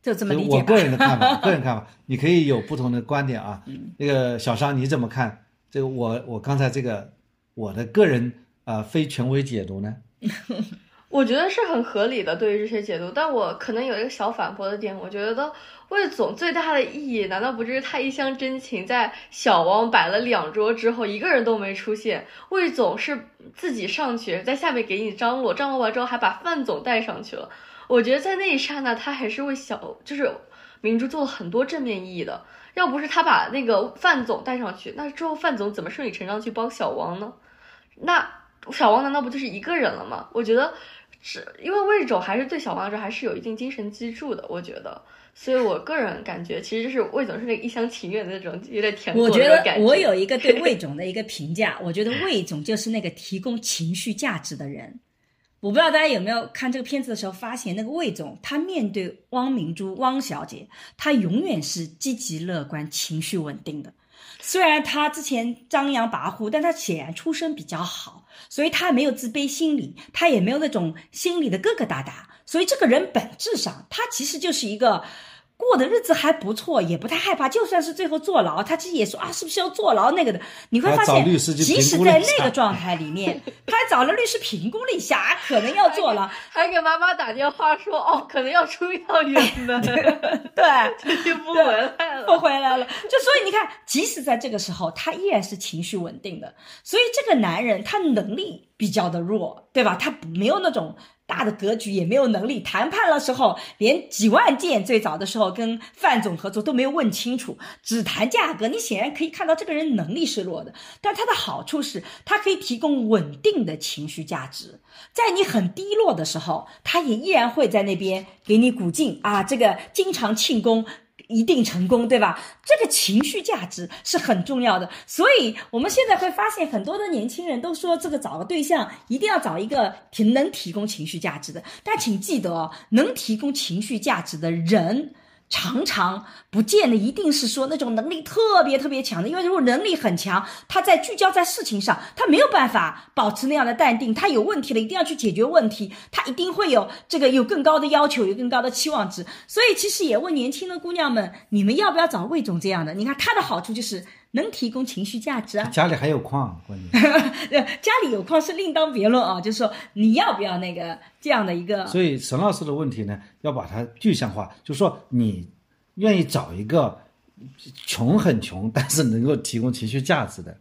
就这么理解我个人的看法，个人看法，你可以有不同的观点啊。那个小商你怎么看？这个我我刚才这个我的个人啊非权威解读呢？我觉得是很合理的，对于这些解读，但我可能有一个小反驳的点，我觉得魏总最大的意义，难道不就是他一厢真情，在小汪摆了两桌之后，一个人都没出现，魏总是自己上去，在下面给你张罗，张罗完之后还把范总带上去了。我觉得在那一刹那，他还是为小，就是明珠做了很多正面意义的。要不是他把那个范总带上去，那之后范总怎么顺理成章去帮小汪呢？那小汪难道不就是一个人了吗？我觉得。是因为魏总还是对小王这还是有一定精神支柱的，我觉得，所以我个人感觉，其实就是魏总是那个一厢情愿的那种，有点甜。我觉得我有一个对魏总 的一个评价，我觉得魏总就是那个提供情绪价值的人。我不知道大家有没有看这个片子的时候发现，那个魏总他面对汪明珠汪小姐，他永远是积极乐观、情绪稳定的。虽然他之前张扬跋扈，但他显然出身比较好，所以他没有自卑心理，他也没有那种心理的疙疙瘩瘩，所以这个人本质上他其实就是一个。过的日子还不错，也不太害怕。就算是最后坐牢，他其实也说啊，是不是要坐牢那个的？你会发现，即使在那个状态里面，他还找了律师评估了一下，可能要坐牢，还给妈妈打电话说哦，可能要出要远门，对，就不回来了，不回来了。就所以你看，即使在这个时候，他依然是情绪稳定的。所以这个男人他能力比较的弱，对吧？他没有那种。大的格局也没有能力谈判的时候，连几万件最早的时候跟范总合作都没有问清楚，只谈价格。你显然可以看到这个人能力是弱的，但他的好处是，他可以提供稳定的情绪价值，在你很低落的时候，他也依然会在那边给你鼓劲啊，这个经常庆功。一定成功，对吧？这个情绪价值是很重要的，所以我们现在会发现很多的年轻人都说，这个找个对象一定要找一个挺能提供情绪价值的。但请记得哦，能提供情绪价值的人。常常不见得一定是说那种能力特别特别强的，因为如果能力很强，他在聚焦在事情上，他没有办法保持那样的淡定。他有问题了，一定要去解决问题，他一定会有这个有更高的要求，有更高的期望值。所以其实也问年轻的姑娘们，你们要不要找魏总这样的？你看他的好处就是。能提供情绪价值啊！家里还有矿，关键 家里有矿是另当别论啊。就是说，你要不要那个这样的一个？所以沈老师的问题呢，要把它具象化，就是说，你愿意找一个穷很穷，但是能够提供情绪价值的。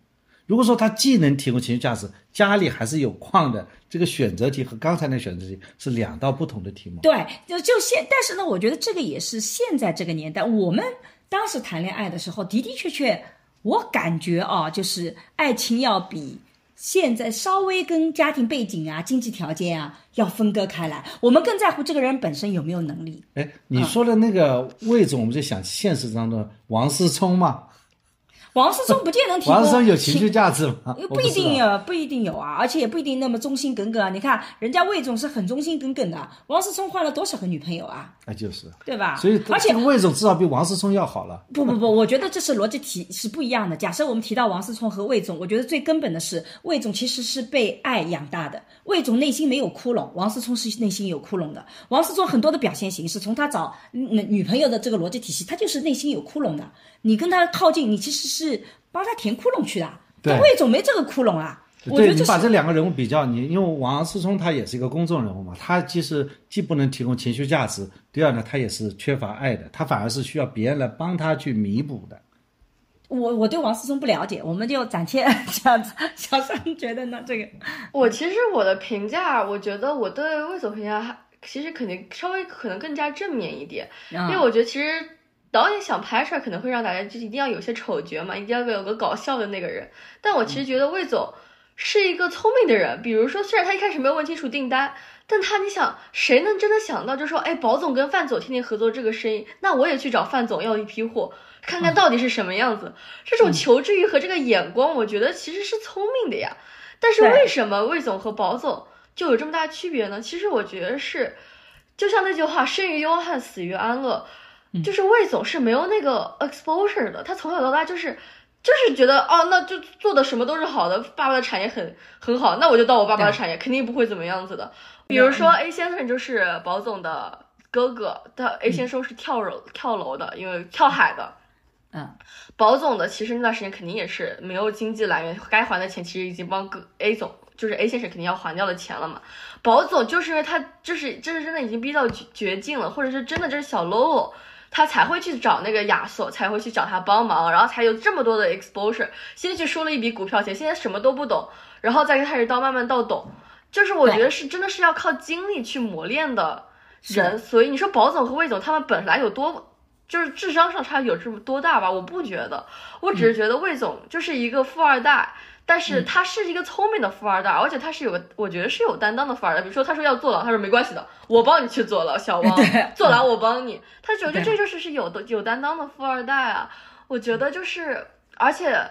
如果说他既能提供情绪价值，家里还是有矿的，这个选择题和刚才那选择题是两道不同的题目。对，就就现，但是呢，我觉得这个也是现在这个年代，我们当时谈恋爱的时候的的确确。我感觉啊，就是爱情要比现在稍微跟家庭背景啊、经济条件啊要分割开来，我们更在乎这个人本身有没有能力。哎，你说的那个魏总，我们就想现实当中王思聪嘛。王思聪不见能提供。王思聪有情绪价值吗？不一定有，不一定有啊，而且也不一定那么忠心耿耿啊。你看人家魏总是很忠心耿耿的，王思聪换了多少个女朋友啊？那就是，对吧？所以，而且魏总至少比王思聪要好了。不不不，我觉得这是逻辑体是不一样的。假设我们提到王思聪和魏总，我觉得最根本的是魏总其实是被爱养大的，魏总内心没有窟窿，王思聪是内心有窟窿的。王思聪很多的表现形式，从他找女朋友的这个逻辑体系，他就是内心有窟窿的。你跟他靠近，你其实是。帮他填窟窿去的，魏总没这个窟窿啊。我觉得你把这两个人物比较，你因为王思聪他也是一个公众人物嘛，他其实既不能提供情绪价值，第二呢，他也是缺乏爱的，他反而是需要别人来帮他去弥补的。我我对王思聪不了解，我们就暂且这样子。小三觉得呢？这个我其实我的评价，我觉得我对魏总评价其实肯定稍微可能更加正面一点，因为我觉得其实。导演想拍出来，可能会让大家就一定要有些丑角嘛，一定要有个搞笑的那个人。但我其实觉得魏总是一个聪明的人。比如说，虽然他一开始没有问清楚订单，但他你想，谁能真的想到，就说，哎，宝总跟范总天天合作这个生意，那我也去找范总要一批货，看看到底是什么样子。这种求知欲和这个眼光，我觉得其实是聪明的呀。但是为什么魏总和宝总就有这么大区别呢？其实我觉得是，就像那句话，生于忧患，死于安乐。就是魏总是没有那个 exposure 的，他从小到大就是就是觉得哦，那就做的什么都是好的，爸爸的产业很很好，那我就到我爸爸的产业，肯定不会怎么样子的。比如说 A 先生就是宝总的哥哥，他 A 先生是跳楼跳楼的，因为跳海的。嗯，宝总的其实那段时间肯定也是没有经济来源，该还的钱其实已经帮哥 A 总，就是 A 先生肯定要还掉的钱了嘛。宝总就是因为他就是就是真的已经逼到绝境了，或者是真的就是小喽啰。他才会去找那个亚索，才会去找他帮忙，然后才有这么多的 exposure。先去输了一笔股票钱，现在什么都不懂，然后再开始到慢慢到懂。就是我觉得是真的是要靠经历去磨练的人。所以你说宝总和魏总他们本来有多，就是智商上差有这么多大吧？我不觉得，我只是觉得魏总就是一个富二代。但是他是一个聪明的富二代，而且他是有个，我觉得是有担当的富二代。比如说，他说要坐牢，他说没关系的，我帮你去坐牢，小王，坐牢我帮你。他觉得这就是是有的有担当的富二代啊。我觉得就是，而且。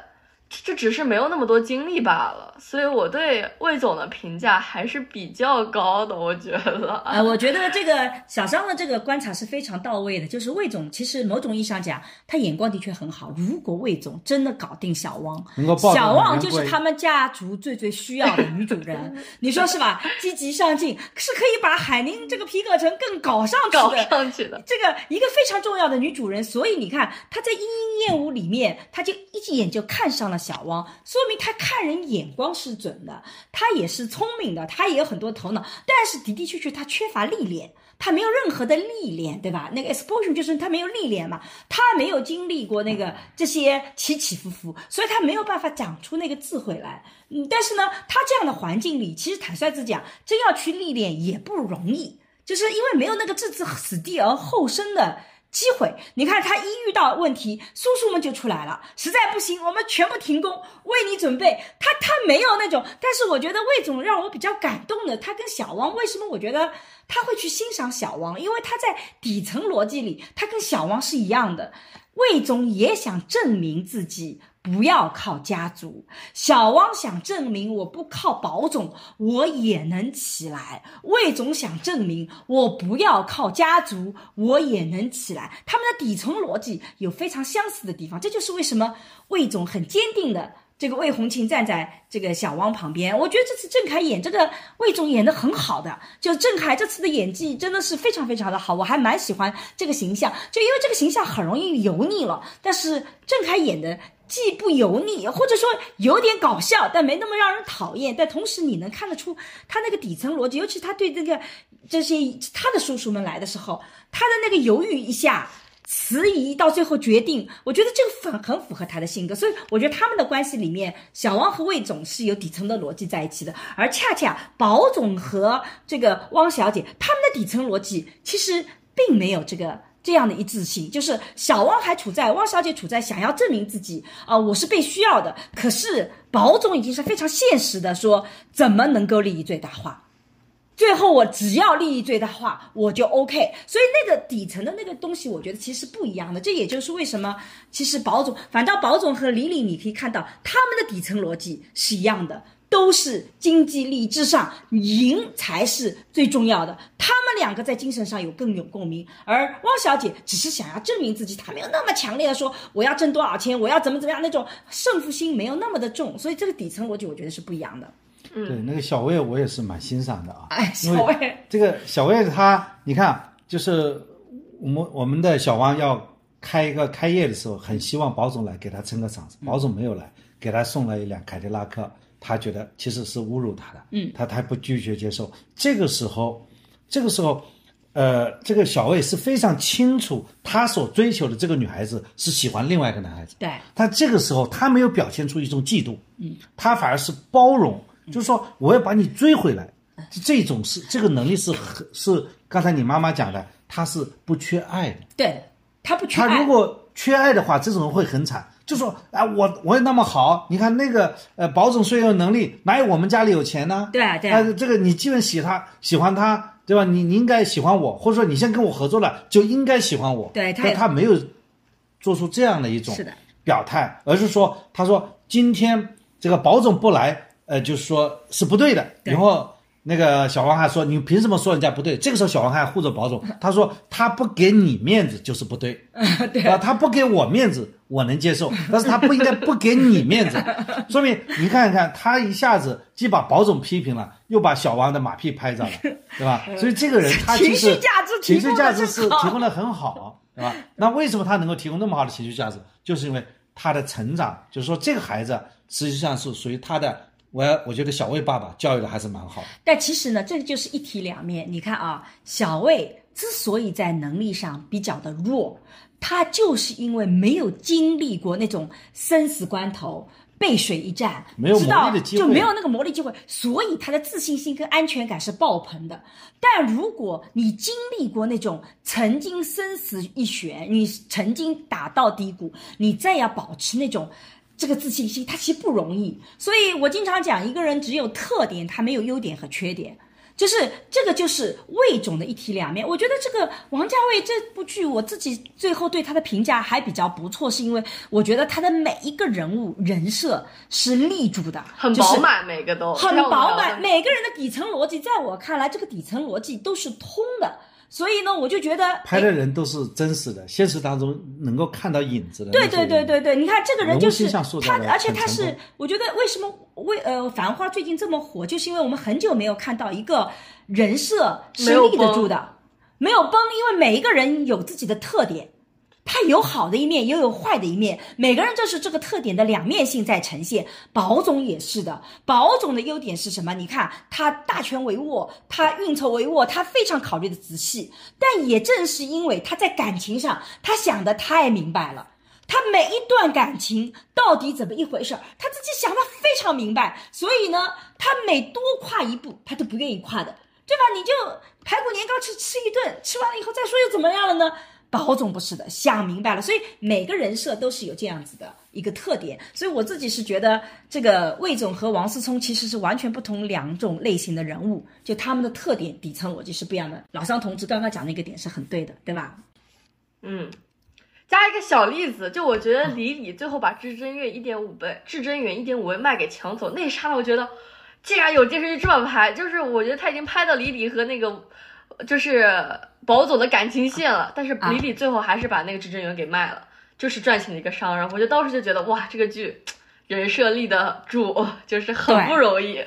就只是没有那么多精力罢了，所以我对魏总的评价还是比较高的。我觉得，呃，我觉得这个小张的这个观察是非常到位的。就是魏总其实某种意义上讲，他眼光的确很好。如果魏总真的搞定小汪，小汪就是他们家族最最需要的女主人，你说是吧？积极上进是可以把海宁这个皮革城更搞上去的，搞上去的这个一个非常重要的女主人。所以你看，她在莺莺燕舞里面，她就一眼就看上了。小汪，说明他看人眼光是准的，他也是聪明的，他也有很多头脑，但是的的确确他缺乏历练，他没有任何的历练，对吧？那个 exposure 就是他没有历练嘛，他没有经历过那个这些起起伏伏，所以他没有办法长出那个智慧来。嗯，但是呢，他这样的环境里，其实坦率之讲，真要去历练也不容易，就是因为没有那个置之死地而后生的。机会，你看他一遇到问题，叔叔们就出来了。实在不行，我们全部停工，为你准备。他他没有那种，但是我觉得魏总让我比较感动的，他跟小王为什么？我觉得他会去欣赏小王，因为他在底层逻辑里，他跟小王是一样的。魏总也想证明自己。不要靠家族，小汪想证明我不靠保总我也能起来。魏总想证明我不要靠家族我也能起来。他们的底层逻辑有非常相似的地方，这就是为什么魏总很坚定的这个魏红琴站在这个小汪旁边。我觉得这次郑恺演这个魏总演的很好的，就郑恺这次的演技真的是非常非常的好，我还蛮喜欢这个形象，就因为这个形象很容易油腻了，但是郑恺演的。既不油腻，或者说有点搞笑，但没那么让人讨厌。但同时你能看得出他那个底层逻辑，尤其他对这个这些他的叔叔们来的时候，他的那个犹豫一下、迟疑到最后决定，我觉得这个很很符合他的性格。所以我觉得他们的关系里面，小王和魏总是有底层的逻辑在一起的，而恰恰宝总和这个汪小姐他们的底层逻辑其实并没有这个。这样的一致性，就是小汪还处在汪小姐处在想要证明自己啊，我是被需要的。可是宝总已经是非常现实的说，怎么能够利益最大化？最后我只要利益最大化，我就 OK。所以那个底层的那个东西，我觉得其实不一样的。这也就是为什么，其实宝总反倒宝总和李李，你可以看到他们的底层逻辑是一样的。都是经济利益至上，赢才是最重要的。他们两个在精神上有更有共鸣，而汪小姐只是想要证明自己，她没有那么强烈的说我要挣多少钱，我要怎么怎么样那种胜负心没有那么的重，所以这个底层逻辑我觉得是不一样的。对，那个小魏我也是蛮欣赏的啊。哎，小魏，这个小魏他，你看，就是我们我们的小汪要开一个开业的时候，很希望保总来给他撑个场子，保总没有来，给他送了一辆凯迪拉克。他觉得其实是侮辱他的，嗯，他他不拒绝接受。这个时候，这个时候，呃，这个小魏是非常清楚他所追求的这个女孩子是喜欢另外一个男孩子，对。但这个时候他没有表现出一种嫉妒，嗯，他反而是包容，就是说我要把你追回来，这种是这个能力是很是刚才你妈妈讲的，他是不缺爱的，对，他不缺爱。他如果缺爱的话，这种人会很惨。就说哎，我我也那么好，你看那个呃，保总虽然有能力，哪有我们家里有钱呢？对啊，对啊。这个你既然喜他喜欢他，对吧？你你应该喜欢我，或者说你先跟我合作了，就应该喜欢我。对，他他没有做出这样的一种表态，而是说他说今天这个保总不来，呃，就是说是不对的，然后。那个小王还说：“你凭什么说人家不对？”这个时候，小王还护着保总，他说：“他不给你面子就是不对，对啊，他不给我面子我能接受，但是他不应该不给你面子，说明你看看他一下子既把保总批评了，又把小王的马屁拍着了，对吧？所以这个人他其实情绪价值情绪价值是提供的很好，对吧？那为什么他能够提供那么好的情绪价值？就是因为他的成长，就是说这个孩子实际上是属于他的。”我我觉得小魏爸爸教育的还是蛮好。但其实呢，这就是一体两面。你看啊，小魏之所以在能力上比较的弱，他就是因为没有经历过那种生死关头、背水一战，没有磨砺的机会，就没有那个磨砺机会，所以他的自信心跟安全感是爆棚的。但如果你经历过那种曾经生死一旋，你曾经打到低谷，你再要保持那种。这个自信心，他其实不容易，所以我经常讲，一个人只有特点，他没有优点和缺点，就是这个就是魏总的一体两面。我觉得这个王家卫这部剧，我自己最后对他的评价还比较不错，是因为我觉得他的每一个人物人设是立住的，很饱满，每个都很饱满，每个人的底层逻辑，在我看来，这个底层逻辑都是通的。所以呢，我就觉得拍的人都是真实的，现实当中能够看到影子的。对对对对对，你看这个人就是他，而且他是，我觉得为什么为呃《繁花》最近这么火，就是因为我们很久没有看到一个人设是立得住的，没有崩，因为每一个人有自己的特点。他有好的一面，也有坏的一面。每个人就是这个特点的两面性在呈现。宝总也是的。宝总的优点是什么？你看他大权为握，他运筹帷幄，他非常考虑的仔细。但也正是因为他在感情上，他想的太明白了。他每一段感情到底怎么一回事，他自己想的非常明白。所以呢，他每多跨一步，他都不愿意跨的，对吧？你就排骨年糕吃吃一顿，吃完了以后再说又怎么样了呢？保总不是的，想明白了，所以每个人设都是有这样子的一个特点，所以我自己是觉得这个魏总和王思聪其实是完全不同两种类型的人物，就他们的特点底层逻辑是不一样的。老桑同志刚刚讲那个点是很对的，对吧？嗯，加一个小例子，就我觉得李李最后把至臻月一点五倍、至臻园一点五倍卖给抢走那一刹那，我觉得既然有电视剧这么拍，就是我觉得他已经拍到李李和那个就是。保总的感情线了，但是李李最后还是把那个执政员给卖了，就是赚钱的一个商人。我就当时就觉得哇，这个剧人设立得住，就是很不容易。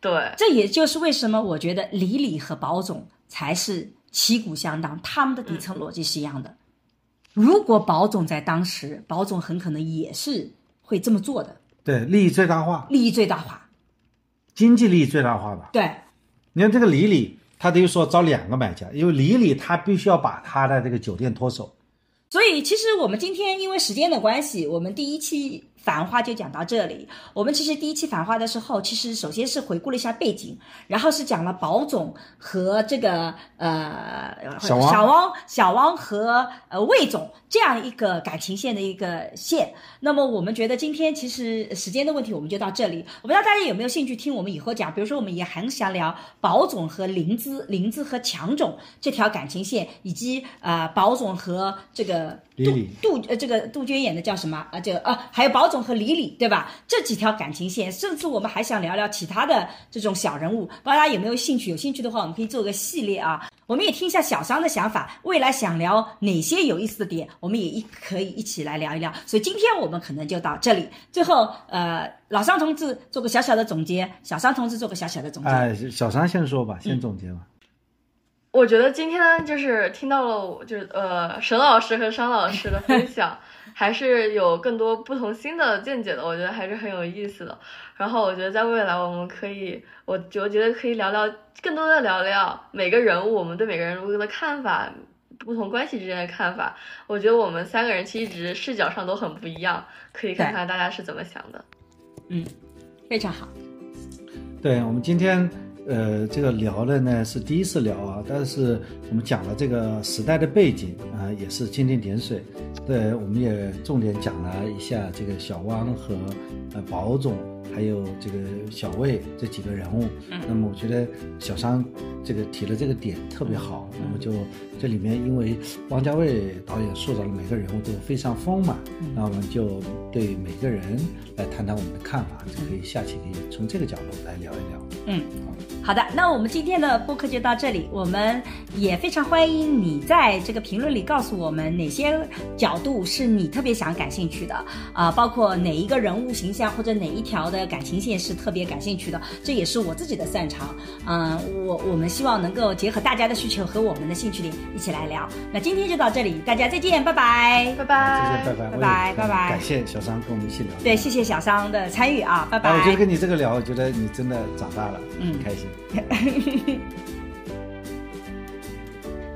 对，这也就是为什么我觉得李李和保总才是旗鼓相当，他们的底层逻辑是一样的。如果保总在当时，保总很可能也是会这么做的。对，利益最大化，利益最大化，经济利益最大化吧。对，你看这个李李。他等于说找两个买家，因为李李他必须要把他的这个酒店脱手，所以其实我们今天因为时间的关系，我们第一期繁花就讲到这里。我们其实第一期繁花的时候，其实首先是回顾了一下背景，然后是讲了宝总和这个呃小汪小汪小汪和呃魏总这样一个感情线的一个线。那么我们觉得今天其实时间的问题，我们就到这里。我不知道大家有没有兴趣听我们以后讲，比如说我们也很想聊宝总和林芝、林芝和强总这条感情线，以及呃宝总和这个李李杜呃这个杜鹃演的叫什么啊？这个啊还有宝总和李李对吧？这几条感情线，甚至我们还想聊聊其他的这种小人物，不知道大家有没有兴趣？有兴趣的话，我们可以做个系列啊。我们也听一下小商的想法，未来想聊哪些有意思的点，我们也一可以一起来聊一聊。所以今天我们可能就到这里。最后，呃，老商同志做个小小的总结，小商同志做个小小的总结。哎，小商先说吧，先总结吧。我觉得今天就是听到了，就是呃，沈老师和商老师的分 享，还是有更多不同新的见解的，我觉得还是很有意思的。然后我觉得在未来我们可以，我就觉得可以聊聊更多的聊聊每个人物，我们对每个人物的看法，不同关系之间的看法。我觉得我们三个人其实一直视角上都很不一样，可以看看大家是怎么想的。嗯，非常好。对我们今天。呃，这个聊的呢是第一次聊啊，但是我们讲了这个时代的背景啊，也是蜻蜓点水。对，我们也重点讲了一下这个小汪和呃宝总，还有这个小魏这几个人物。嗯。那么我觉得小商这个提了这个点特别好。那么就这里面，因为王家卫导演塑造的每个人物都非常丰满，那我们就对每个人来谈谈我们的看法，就可以下期可以从这个角度来聊一聊。嗯。好的，那我们今天的播客就到这里。我们也非常欢迎你在这个评论里告诉我们哪些角度是你特别想感兴趣的啊，包括哪一个人物形象或者哪一条的感情线是特别感兴趣的，这也是我自己的擅长。嗯，我我们希望能够结合大家的需求和我们的兴趣点一起来聊。那今天就到这里，大家再见，拜拜，拜拜，再见，拜拜，拜拜，拜拜。感谢小商跟我们一起聊。对，谢谢小商的参与啊，拜拜。我觉得跟你这个聊，我觉得你真的长大了，嗯，开心。